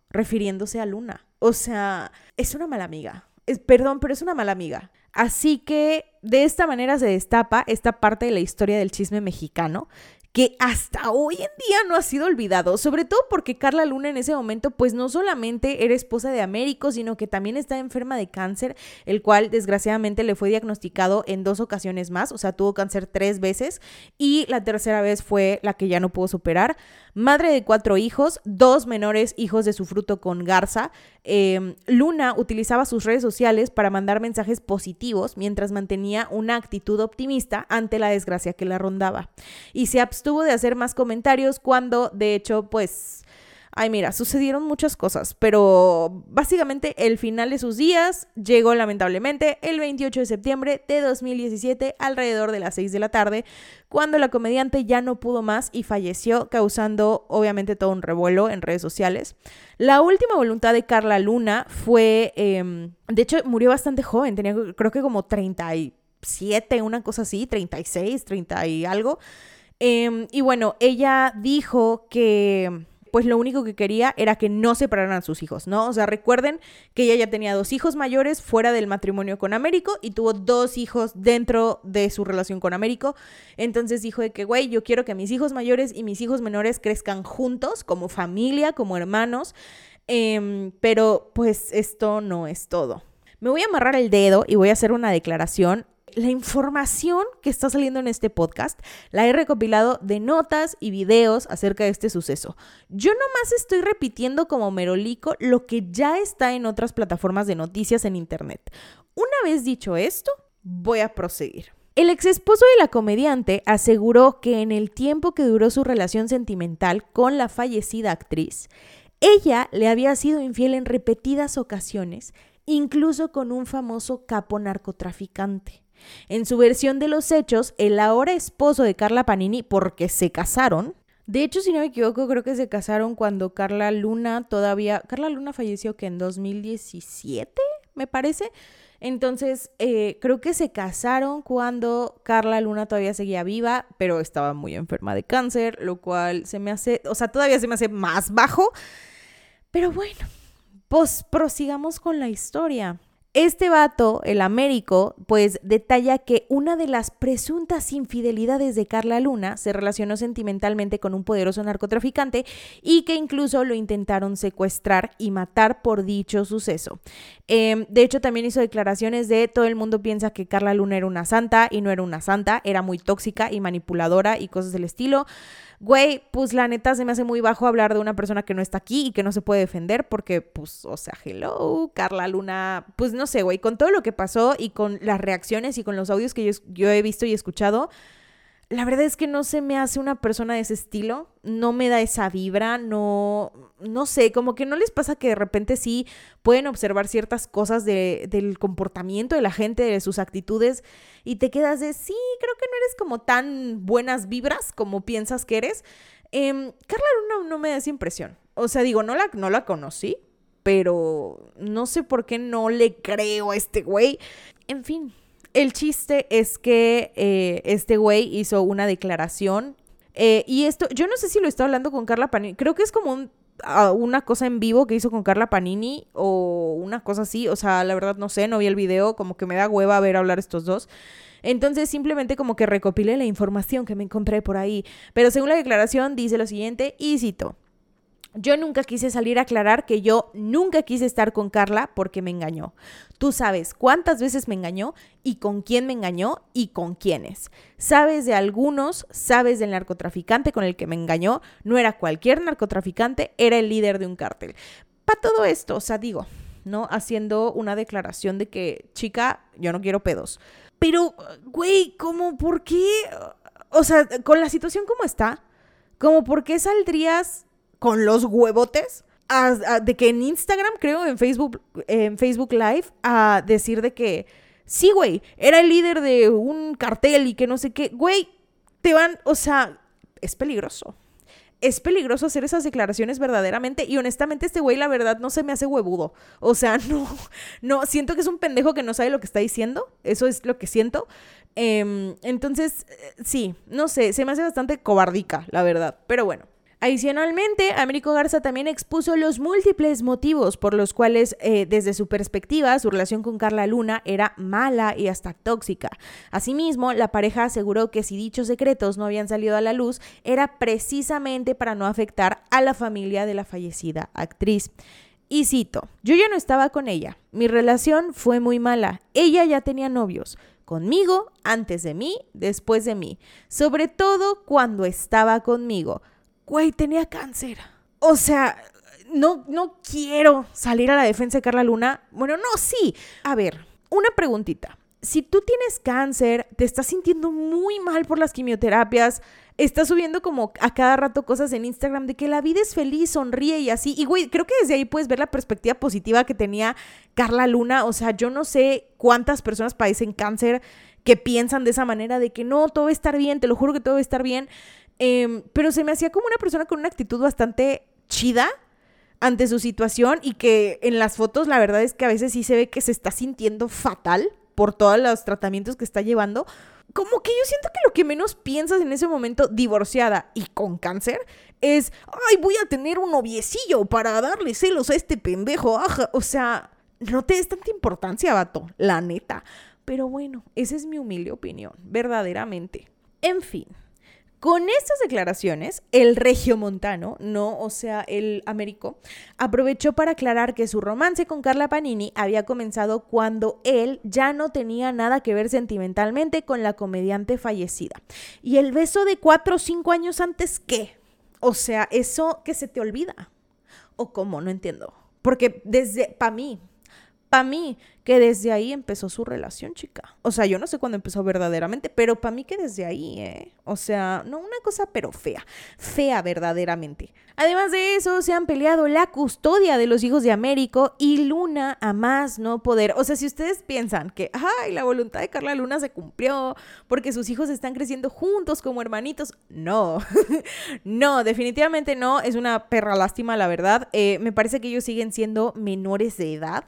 refiriéndose a Luna. O sea, es una mala amiga. perdón, pero es una mala amiga. Así que de esta manera se destapa esta parte de la historia del chisme mexicano que hasta hoy en día no ha sido olvidado, sobre todo porque Carla Luna en ese momento pues no solamente era esposa de Américo, sino que también está enferma de cáncer, el cual desgraciadamente le fue diagnosticado en dos ocasiones más, o sea, tuvo cáncer tres veces y la tercera vez fue la que ya no pudo superar. Madre de cuatro hijos, dos menores hijos de su fruto con Garza, em, Luna utilizaba sus redes sociales para mandar mensajes positivos mientras mantenía una actitud optimista ante la desgracia que la rondaba. Y se abstuvo de hacer más comentarios cuando, de hecho, pues Ay, mira, sucedieron muchas cosas, pero básicamente el final de sus días llegó lamentablemente el 28 de septiembre de 2017 alrededor de las 6 de la tarde, cuando la comediante ya no pudo más y falleció, causando obviamente todo un revuelo en redes sociales. La última voluntad de Carla Luna fue, em, de hecho, murió bastante joven, tenía creo que como 37, una cosa así, 36, 30 y algo. Em, y bueno, ella dijo que pues lo único que quería era que no separaran a sus hijos, ¿no? O sea, recuerden que ella ya tenía dos hijos mayores fuera del matrimonio con Américo y tuvo dos hijos dentro de su relación con Américo. Entonces dijo de que, güey, yo quiero que mis hijos mayores y mis hijos menores crezcan juntos, como familia, como hermanos. Em, pero pues esto no es todo. Me voy a amarrar el dedo y voy a hacer una declaración la información que está saliendo en este podcast la he recopilado de notas y videos acerca de este suceso. Yo nomás estoy repitiendo como merolico lo que ya está en otras plataformas de noticias en Internet. Una vez dicho esto, voy a proseguir. El ex esposo de la comediante aseguró que en el tiempo que duró su relación sentimental con la fallecida actriz, ella le había sido infiel en repetidas ocasiones, incluso con un famoso capo narcotraficante. En su versión de los hechos, el ahora esposo de Carla Panini, porque se casaron, de hecho, si no me equivoco, creo que se casaron cuando Carla Luna todavía... Carla Luna falleció que en 2017, me parece. Entonces, eh, creo que se casaron cuando Carla Luna todavía seguía viva, pero estaba muy enferma de cáncer, lo cual se me hace, o sea, todavía se me hace más bajo. Pero bueno, pues prosigamos con la historia. Este vato, el Américo, pues detalla que una de las presuntas infidelidades de Carla Luna se relacionó sentimentalmente con un poderoso narcotraficante y que incluso lo intentaron secuestrar y matar por dicho suceso. Em, de hecho, también hizo declaraciones de todo el mundo piensa que Carla Luna era una santa y no era una santa, era muy tóxica y manipuladora y cosas del estilo güey, pues la neta se me hace muy bajo hablar de una persona que no está aquí y que no se puede defender porque, pues, o sea, hello, Carla Luna, pues no sé, güey, con todo lo que pasó y con las reacciones y con los audios que yo, yo he visto y escuchado, la verdad es que no se me hace una persona de ese estilo, no me da esa vibra, no, no sé, como que no les pasa que de repente sí pueden observar ciertas cosas de, del comportamiento de la gente, de sus actitudes, y te quedas de, sí, creo que no eres como tan buenas vibras como piensas que eres. Em, Carla Luna no me da esa impresión. O sea, digo, no la, no la conocí, pero no sé por qué no le creo a este güey. En fin, el chiste es que eh, este güey hizo una declaración. Eh, y esto, yo no sé si lo está hablando con Carla Panini. Creo que es como una cosa en vivo que hizo con Carla Panini o una cosa así. O sea, la verdad no sé, no vi el video. Como que me da hueva ver hablar estos dos. Entonces simplemente como que recopilé la información que me encontré por ahí. Pero según la declaración dice lo siguiente y cito. Yo nunca quise salir a aclarar que yo nunca quise estar con Carla porque me engañó. Tú sabes cuántas veces me engañó y con quién me engañó y con quiénes. Sabes de algunos, sabes del narcotraficante con el que me engañó. No era cualquier narcotraficante, era el líder de un cártel. Para todo esto, o sea, digo, ¿no? Haciendo una declaración de que, chica, yo no quiero pedos. Pero, güey, ¿cómo? ¿Por qué? O sea, con la situación como está, ¿cómo por qué saldrías con los huevotes de que en Instagram, creo, en Facebook, en Facebook Live, a decir de que sí, güey, era el líder de un cartel y que no sé qué, güey, te van, o sea, es peligroso. Es peligroso hacer esas declaraciones verdaderamente y honestamente este güey la verdad no se me hace huevudo. O sea, no, no, siento que es un pendejo que no sabe lo que está diciendo. Eso es lo que siento. Em, entonces, eh, sí, no sé, se me hace bastante cobardica, la verdad. Pero bueno. Adicionalmente, Américo Garza también expuso los múltiples motivos por los cuales, eh, desde su perspectiva, su relación con Carla Luna era mala y hasta tóxica. Asimismo, la pareja aseguró que si dichos secretos no habían salido a la luz, era precisamente para no afectar a la familia de la fallecida actriz. Y cito, yo ya no estaba con ella, mi relación fue muy mala, ella ya tenía novios, conmigo, antes de mí, después de mí, sobre todo cuando estaba conmigo güey, tenía cáncer. O sea, no, no quiero salir a la defensa de Carla Luna. Bueno, no, sí. A ver, una preguntita. Si tú tienes cáncer, te estás sintiendo muy mal por las quimioterapias, estás subiendo como a cada rato cosas en Instagram de que la vida es feliz, sonríe y así. Y güey, creo que desde ahí puedes ver la perspectiva positiva que tenía Carla Luna. O sea, yo no sé cuántas personas padecen cáncer que piensan de esa manera de que no, todo va a estar bien, te lo juro que todo va a estar bien. Em, pero se me hacía como una persona con una actitud bastante chida ante su situación y que en las fotos la verdad es que a veces sí se ve que se está sintiendo fatal por todos los tratamientos que está llevando. Como que yo siento que lo que menos piensas en ese momento, divorciada y con cáncer, es, ay, voy a tener un noviecillo para darle celos a este pendejo. O sea, no te des tanta importancia, vato, la neta. Pero bueno, esa es mi humilde opinión, verdaderamente. En fin. Con estas declaraciones, el regio montano, no, o sea, el Américo, aprovechó para aclarar que su romance con Carla Panini había comenzado cuando él ya no tenía nada que ver sentimentalmente con la comediante fallecida. ¿Y el beso de cuatro o cinco años antes qué? O sea, eso que se te olvida. ¿O cómo? No entiendo. Porque desde, para mí, para mí, que desde ahí empezó su relación, chica. O sea, yo no sé cuándo empezó verdaderamente, pero para mí que desde ahí, ¿eh? O sea, no una cosa, pero fea. Fea verdaderamente. Además de eso, se han peleado la custodia de los hijos de Américo y Luna a más no poder. O sea, si ustedes piensan que, ay, la voluntad de Carla Luna se cumplió porque sus hijos están creciendo juntos como hermanitos, no. no, definitivamente no. Es una perra lástima, la verdad. Eh, me parece que ellos siguen siendo menores de edad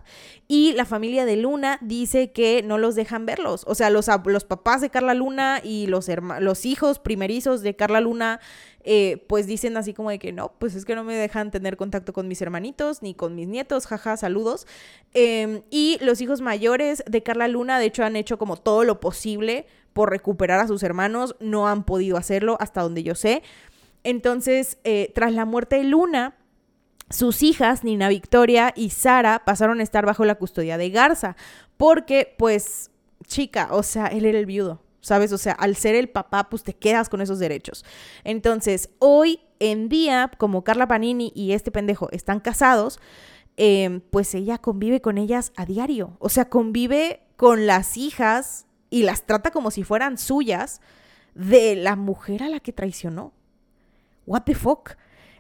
y la familia de Luna dice que no los dejan verlos. O sea, los, los papás de Carla Luna y los, los hijos primerizos de Carla Luna, eh, pues dicen así como de que no, pues es que no me dejan tener contacto con mis hermanitos ni con mis nietos, jaja, saludos. Em, y los hijos mayores de Carla Luna, de hecho, han hecho como todo lo posible por recuperar a sus hermanos, no han podido hacerlo hasta donde yo sé. Entonces, eh, tras la muerte de Luna, sus hijas, Nina Victoria y Sara, pasaron a estar bajo la custodia de Garza, porque pues, chica, o sea, él era el viudo, ¿sabes? O sea, al ser el papá, pues te quedas con esos derechos. Entonces, hoy en día, como Carla Panini y este pendejo están casados, em, pues ella convive con ellas a diario, o sea, convive con las hijas y las trata como si fueran suyas de la mujer a la que traicionó. What the fuck?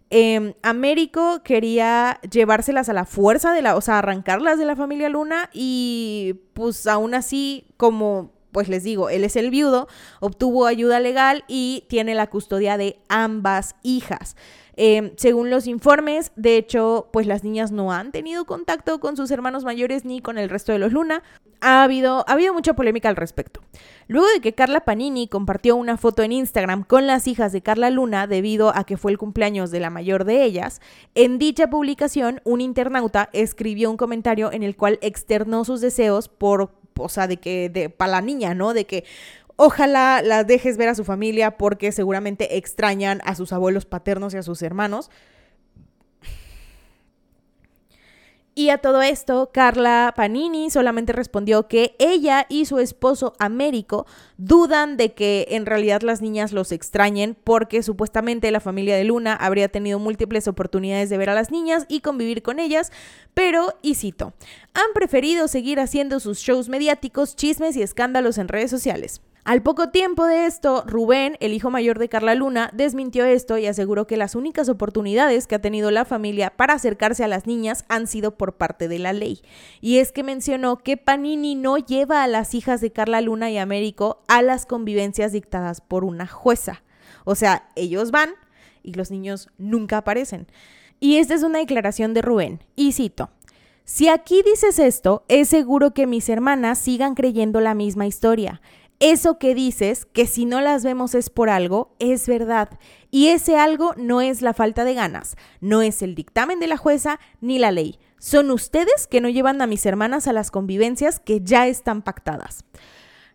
Eh, Américo quería llevárselas a la fuerza de la, o sea, arrancarlas de la familia Luna y pues aún así, como pues les digo, él es el viudo, obtuvo ayuda legal y tiene la custodia de ambas hijas. Em, según los informes, de hecho, pues las niñas no han tenido contacto con sus hermanos mayores ni con el resto de los Luna. Ha habido, ha habido mucha polémica al respecto. Luego de que Carla Panini compartió una foto en Instagram con las hijas de Carla Luna debido a que fue el cumpleaños de la mayor de ellas, en dicha publicación un internauta escribió un comentario en el cual externó sus deseos por, o sea, de que, de, para la niña, ¿no? De que, Ojalá las dejes ver a su familia porque seguramente extrañan a sus abuelos paternos y a sus hermanos. Y a todo esto, Carla Panini solamente respondió que ella y su esposo Américo dudan de que en realidad las niñas los extrañen porque supuestamente la familia de Luna habría tenido múltiples oportunidades de ver a las niñas y convivir con ellas, pero, y cito, han preferido seguir haciendo sus shows mediáticos, chismes y escándalos en redes sociales. Al poco tiempo de esto, Rubén, el hijo mayor de Carla Luna, desmintió esto y aseguró que las únicas oportunidades que ha tenido la familia para acercarse a las niñas han sido por parte de la ley. Y es que mencionó que Panini no lleva a las hijas de Carla Luna y Américo a las convivencias dictadas por una jueza. O sea, ellos van y los niños nunca aparecen. Y esta es una declaración de Rubén, y cito. Si aquí dices esto, es seguro que mis hermanas sigan creyendo la misma historia eso que dices, que si no las vemos es por algo, es verdad. Y ese algo no es la falta de ganas, no es el dictamen de la jueza ni la ley. Son ustedes que no llevan a mis hermanas a las convivencias que ya están pactadas.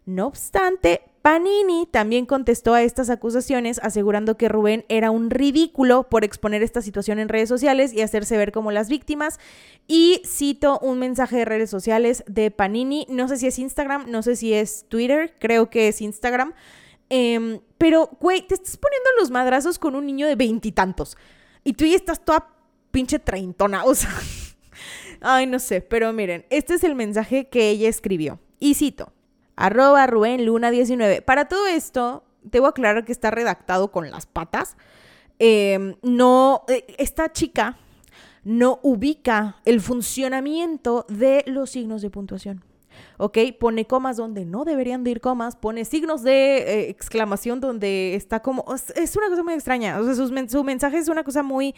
No obstante, Panini también contestó a estas acusaciones asegurando que Rubén era un ridículo por exponer esta situación en redes sociales y hacerse ver como las víctimas. Y cito un mensaje de redes sociales de Panini, no sé si es Instagram, no sé si es Twitter, creo que es Instagram. Em, pero, güey, te estás poniendo los madrazos con un niño de veintitantos. Y, tú ya estás toda pinche treintona, o sea... Ay, no sé, pero miren, este es el mensaje que ella escribió. Y cito arroba Rubén Luna 19. Para todo esto, debo aclarar que está redactado con las patas. Em, no, eh, esta chica no ubica el funcionamiento de los signos de puntuación. ¿ok? Pone comas donde no deberían de ir comas, pone signos de eh, exclamación donde está como... Es una cosa muy extraña, su mensaje es una cosa muy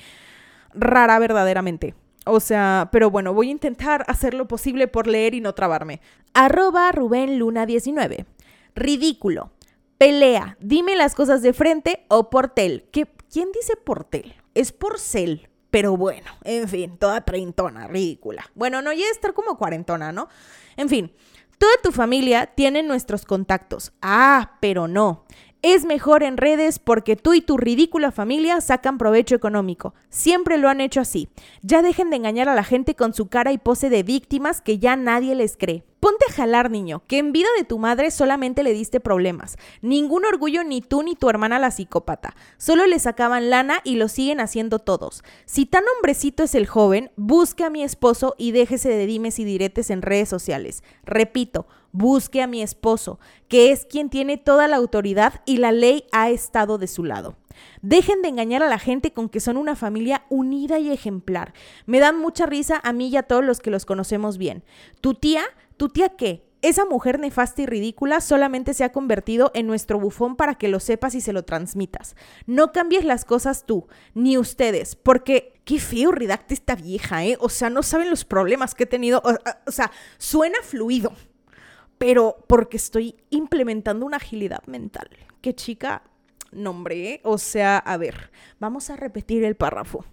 rara verdaderamente. O sea, pero bueno, voy a intentar hacer lo posible por leer y no trabarme. Arroba Rubén Luna 19. Ridículo. Pelea. Dime las cosas de frente o portel. ¿Qué, ¿Quién dice portel? Es porcel. Pero bueno, en fin, toda treintona, ridícula. Bueno, no, ya estar como cuarentona, ¿no? En fin, toda tu familia tiene nuestros contactos. Ah, pero no es mejor en redes porque tú y tu ridícula familia sacan provecho económico. Siempre lo han hecho así. Ya dejen de engañar a la gente con su cara y pose de víctimas que ya nadie les cree. Ponte a jalar, niño, que en vida de tu madre solamente le diste problemas. Ningún orgullo ni tú ni tu hermana la psicópata. Solo le sacaban lana y lo siguen haciendo todos. Si tan hombrecito es el joven, busque a mi esposo y déjese de dimes y diretes en redes sociales. Repito, busque a mi esposo, que es quien tiene toda la autoridad y la ley ha estado de su lado. Dejen de engañar a la gente con que son una familia unida y ejemplar. Me dan mucha risa a mí y a todos los que los conocemos bien. Tu tía ¿Tu tía qué? esa mujer nefasta y ridícula solamente se ha convertido en nuestro bufón para que lo sepas y se lo transmitas. No cambies las cosas tú, ni ustedes, porque qué feo redacta esta vieja, ¿eh? O sea, no saben los problemas que he tenido. O, sea, suena fluido, pero porque estoy implementando una agilidad mental. Qué chica, nombre. O sea, a ver, vamos a repetir el párrafo.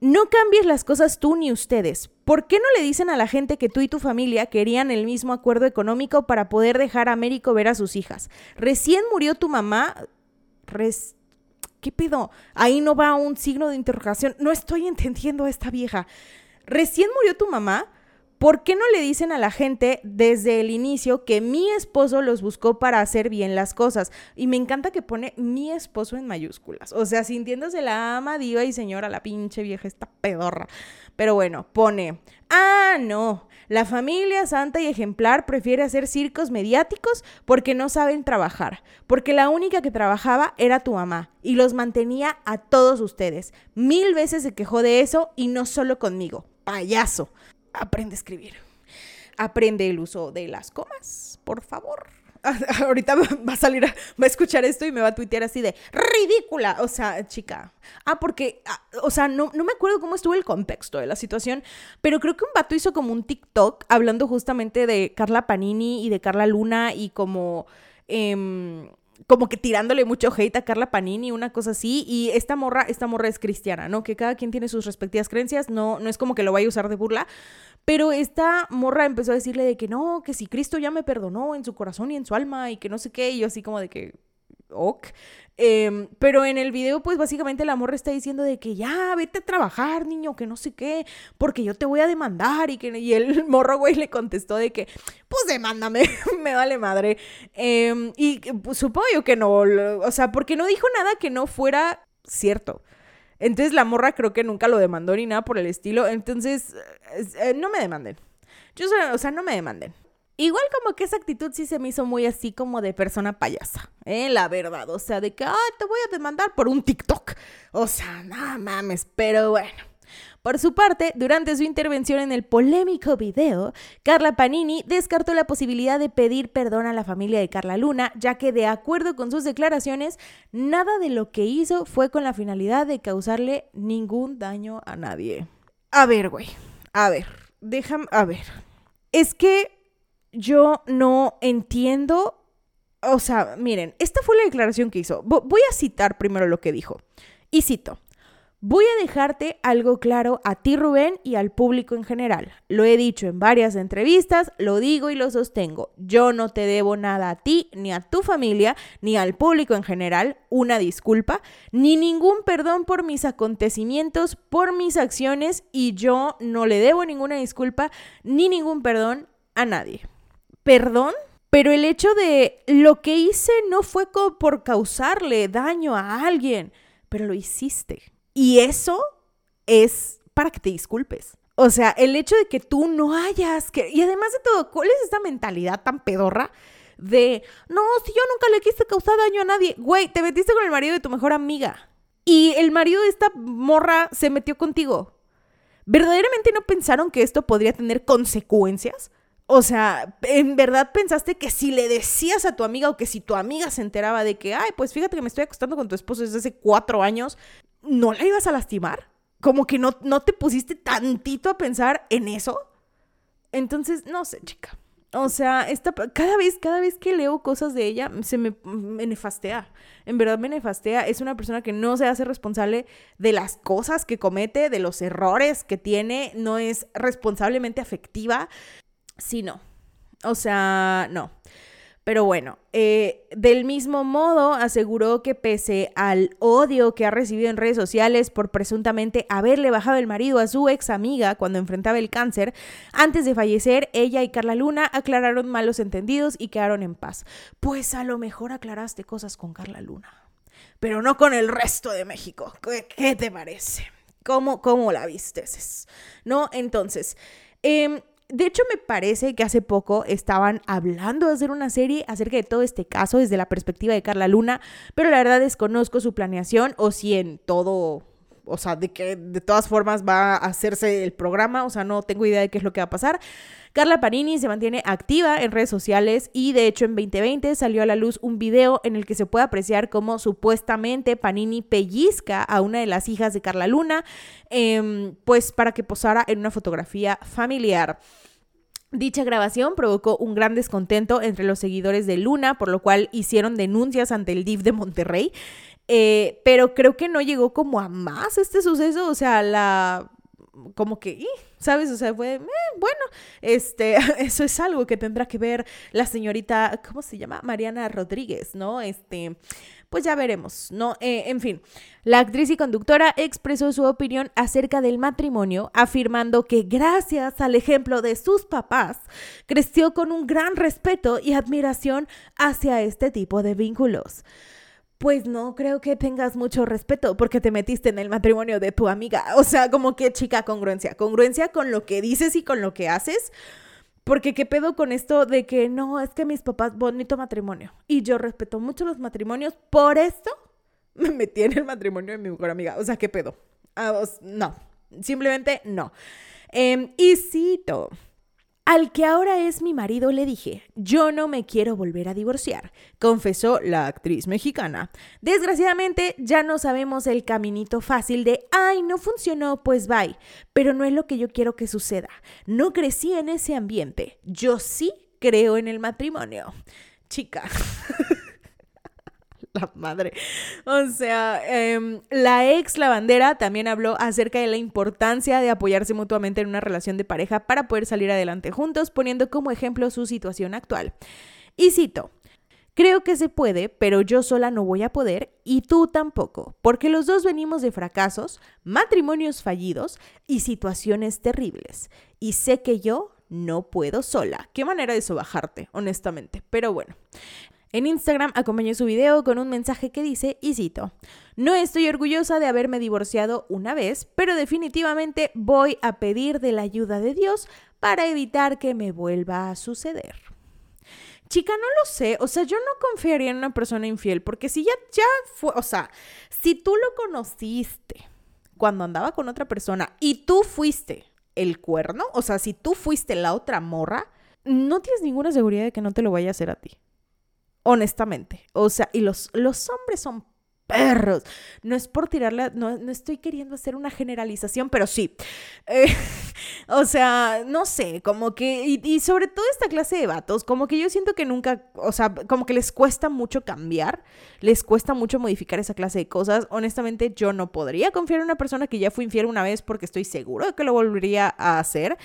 No cambies las cosas tú ni ustedes. ¿Por qué no le dicen a la gente que tú y tu familia querían el mismo acuerdo económico para poder dejar a Américo ver a sus hijas? Recién murió tu mamá. ¿Qué pido? Ahí no va un signo de interrogación. No estoy entendiendo a esta vieja. Recién murió tu mamá. ¿Por qué no le dicen a la gente desde el inicio que mi esposo los buscó para hacer bien las cosas? Y me encanta que pone mi esposo en mayúsculas. O sea, sintiéndose la ama, diva y señora, la pinche vieja, esta pedorra. Pero bueno, pone, ah, no, la familia santa y ejemplar prefiere hacer circos mediáticos porque no saben trabajar, porque la única que trabajaba era tu mamá y los mantenía a todos ustedes. Mil veces se quejó de eso y no solo conmigo, payaso aprende a escribir. Aprende el uso de las comas, por favor. Ahorita va a salir, va a escuchar esto y me va a tuitear así de ridícula. O sea, chica. Ah, porque, ah, o sea, no, no me acuerdo cómo estuvo el contexto de la situación, pero creo que un vato hizo como un TikTok hablando justamente de Carla Panini y de Carla Luna y como. Eh, como que tirándole mucho hate a Carla Panini, una cosa así, y esta morra, esta morra es cristiana, ¿no? Que cada quien tiene sus respectivas creencias, no, no es como que lo vaya a usar de burla, pero esta morra empezó a decirle de que no, que si Cristo ya me perdonó en su corazón y en su alma, y que no sé qué, y yo así como de que, ok. Em, pero en el video, pues básicamente la morra está diciendo de que ya, vete a trabajar, niño, que no sé qué, porque yo te voy a demandar. Y, que, y el morro, güey, le contestó de que, pues demándame, me vale madre. Em, y pues, supongo yo que no, o sea, porque no dijo nada que no fuera cierto. Entonces la morra creo que nunca lo demandó ni nada por el estilo. Entonces, eh, no me demanden. Yo, o sea, no me demanden. Igual como que esa actitud sí se me hizo muy así como de persona payasa, ¿eh? La verdad, o sea, de que, ah, te voy a demandar por un TikTok. O sea, no mames, pero bueno. Por su parte, durante su intervención en el polémico video, Carla Panini descartó la posibilidad de pedir perdón a la familia de Carla Luna, ya que de acuerdo con sus declaraciones, nada de lo que hizo fue con la finalidad de causarle ningún daño a nadie. A ver, güey, a ver, déjame, a ver. Es que yo no entiendo. O sea, miren, esta fue la declaración que hizo. Voy a citar primero lo que dijo. Y cito. Voy a dejarte algo claro a ti, Rubén, y al público en general. Lo he dicho en varias entrevistas, lo digo y lo sostengo. Yo no te debo nada a ti, ni a tu familia, ni al público en general, una disculpa, ni ningún perdón por mis acontecimientos, por mis acciones, y yo no le debo ninguna disculpa, ni ningún perdón a nadie perdón, pero el hecho de lo que hice no fue por causarle daño a alguien, pero lo hiciste. Y eso es para que te disculpes. O sea, el hecho de que tú no hayas que... Y además de todo, ¿cuál es esta mentalidad tan pedorra? De, no, si yo nunca le quise causar daño a nadie. Güey, te metiste con el marido de tu mejor amiga. Y el marido de esta morra se metió contigo. ¿Verdaderamente no pensaron que esto podría tener consecuencias? O sea, ¿en verdad pensaste que si le decías a tu amiga o que si tu amiga se enteraba de que, ay, pues fíjate que me estoy acostando con tu esposo desde hace cuatro años, ¿no la ibas a lastimar? Como que no, no te pusiste tantito a pensar en eso. Entonces, no sé, chica. O sea, esta, cada vez, cada vez que leo cosas de ella, se me, me, nefastea. En verdad me nefastea. Es una persona que no se hace responsable de las cosas que comete, de los errores que tiene. No es responsablemente afectiva sí, no. O sea, no. Pero bueno, eh, del mismo modo aseguró que pese al odio que ha recibido en redes sociales por presuntamente haberle bajado el marido a su ex amiga cuando enfrentaba el cáncer, antes de fallecer, ella y Carla Luna aclararon malos entendidos y quedaron en paz. Pues a lo mejor aclaraste cosas con Carla Luna, pero no con el resto de México. ¿Qué, te parece? ¿Cómo, cómo la viste? ¿No? Entonces, eh, de hecho, me parece que hace poco estaban hablando de hacer una serie acerca de todo este caso desde la perspectiva de Carla Luna, pero la verdad desconozco su planeación o si en todo o sea, de que de todas formas va a hacerse el programa, o sea, no tengo idea de qué es lo que va a pasar. Carla Panini se mantiene activa en redes sociales y de hecho en 2020 salió a la luz un video en el que se puede apreciar cómo supuestamente Panini pellizca a una de las hijas de Carla Luna, em, pues para que posara en una fotografía familiar. Dicha grabación provocó un gran descontento entre los seguidores de Luna, por lo cual hicieron denuncias ante el DIF de Monterrey. Eh, pero creo que no llegó como a más este suceso, o sea, la como que, ¿sabes? O sea, fue, eh, bueno, este, eso es algo que tendrá que ver la señorita, ¿cómo se llama? Mariana Rodríguez, ¿no? Este, pues ya veremos, ¿no? Eh, en fin, la actriz y conductora expresó su opinión acerca del matrimonio, afirmando que gracias al ejemplo de sus papás, creció con un gran respeto y admiración hacia este tipo de vínculos pues no creo que tengas mucho respeto porque te metiste en el matrimonio de tu amiga. O sea, como que chica congruencia, congruencia con lo que dices y con lo que haces. Porque qué pedo con esto de que no, es que mis papás, bonito matrimonio. Y yo respeto mucho los matrimonios, por esto me metí en el matrimonio de mi mejor amiga. O sea, qué pedo. Ah, no, simplemente no. Eh, y cito. Al que ahora es mi marido le dije, yo no me quiero volver a divorciar, confesó la actriz mexicana. Desgraciadamente ya no sabemos el caminito fácil de, ay, no funcionó, pues bye, pero no es lo que yo quiero que suceda. No crecí en ese ambiente, yo sí creo en el matrimonio. Chica. la madre. O sea, em, la ex lavandera también habló acerca de la importancia de apoyarse mutuamente en una relación de pareja para poder salir adelante juntos, poniendo como ejemplo su situación actual. Y cito. Creo que se puede, pero yo sola no voy a poder y tú tampoco, porque los dos venimos de fracasos, matrimonios fallidos y situaciones terribles. Y sé que yo no puedo sola. Qué manera de sobajarte, honestamente. Pero bueno, en Instagram acompañó su video con un mensaje que dice, y cito, no estoy orgullosa de haberme divorciado una vez, pero definitivamente voy a pedir de la ayuda de Dios para evitar que me vuelva a suceder. Chica, no lo sé, o sea, yo no confiaría en una persona infiel, porque si ya, ya fue, o sea, si tú lo conociste cuando andaba con otra persona y tú fuiste el cuerno, o sea, si tú fuiste la otra morra, no tienes ninguna seguridad de que no te lo vaya a hacer a ti honestamente. O sea, y los, los hombres son perros. No es por tirarla, no, no estoy queriendo hacer una generalización, pero sí. Eh, o sea, no sé, como que, y, y, sobre todo esta clase de vatos, como que yo siento que nunca, o sea, como que les cuesta mucho cambiar, les cuesta mucho modificar esa clase de cosas. Honestamente, yo no podría confiar en una persona que ya fue infiel una vez porque estoy seguro de que lo volvería a hacer.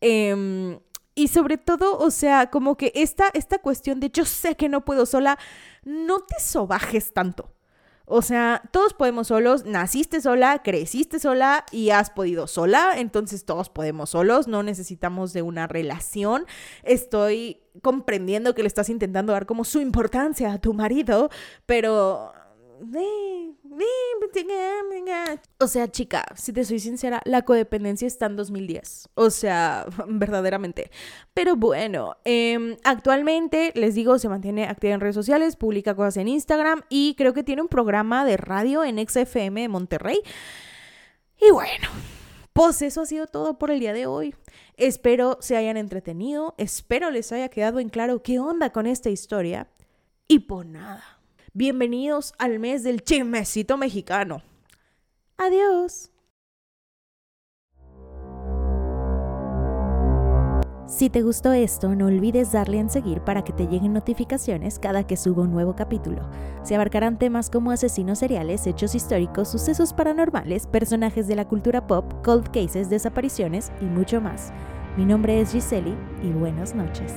Eh, y sobre todo, o sea, como que esta, esta cuestión de yo sé que no puedo sola, no te sobajes tanto. O sea, todos podemos solos, naciste sola, creciste sola y has podido sola, entonces todos podemos solos, no necesitamos de una relación. Estoy comprendiendo que le estás intentando dar como su importancia a tu marido, pero o sea, chica, si te soy sincera, la codependencia está en 2010. O sea, verdaderamente. Pero bueno, em, actualmente, les digo, se mantiene activa en redes sociales, publica cosas en Instagram y creo que tiene un programa de radio en XFM de Monterrey. Y bueno, pues eso ha sido todo por el día de hoy. Espero se hayan entretenido, espero les haya quedado en claro qué onda con esta historia. Y por nada. Bienvenidos al mes del chismecito mexicano. Adiós. Si te gustó esto, no olvides darle en seguir para que te lleguen notificaciones cada que suba un nuevo capítulo. Se abarcarán temas como asesinos seriales, hechos históricos, sucesos paranormales, personajes de la cultura pop, cold cases, desapariciones y mucho más. Mi nombre es Giseli y buenas noches.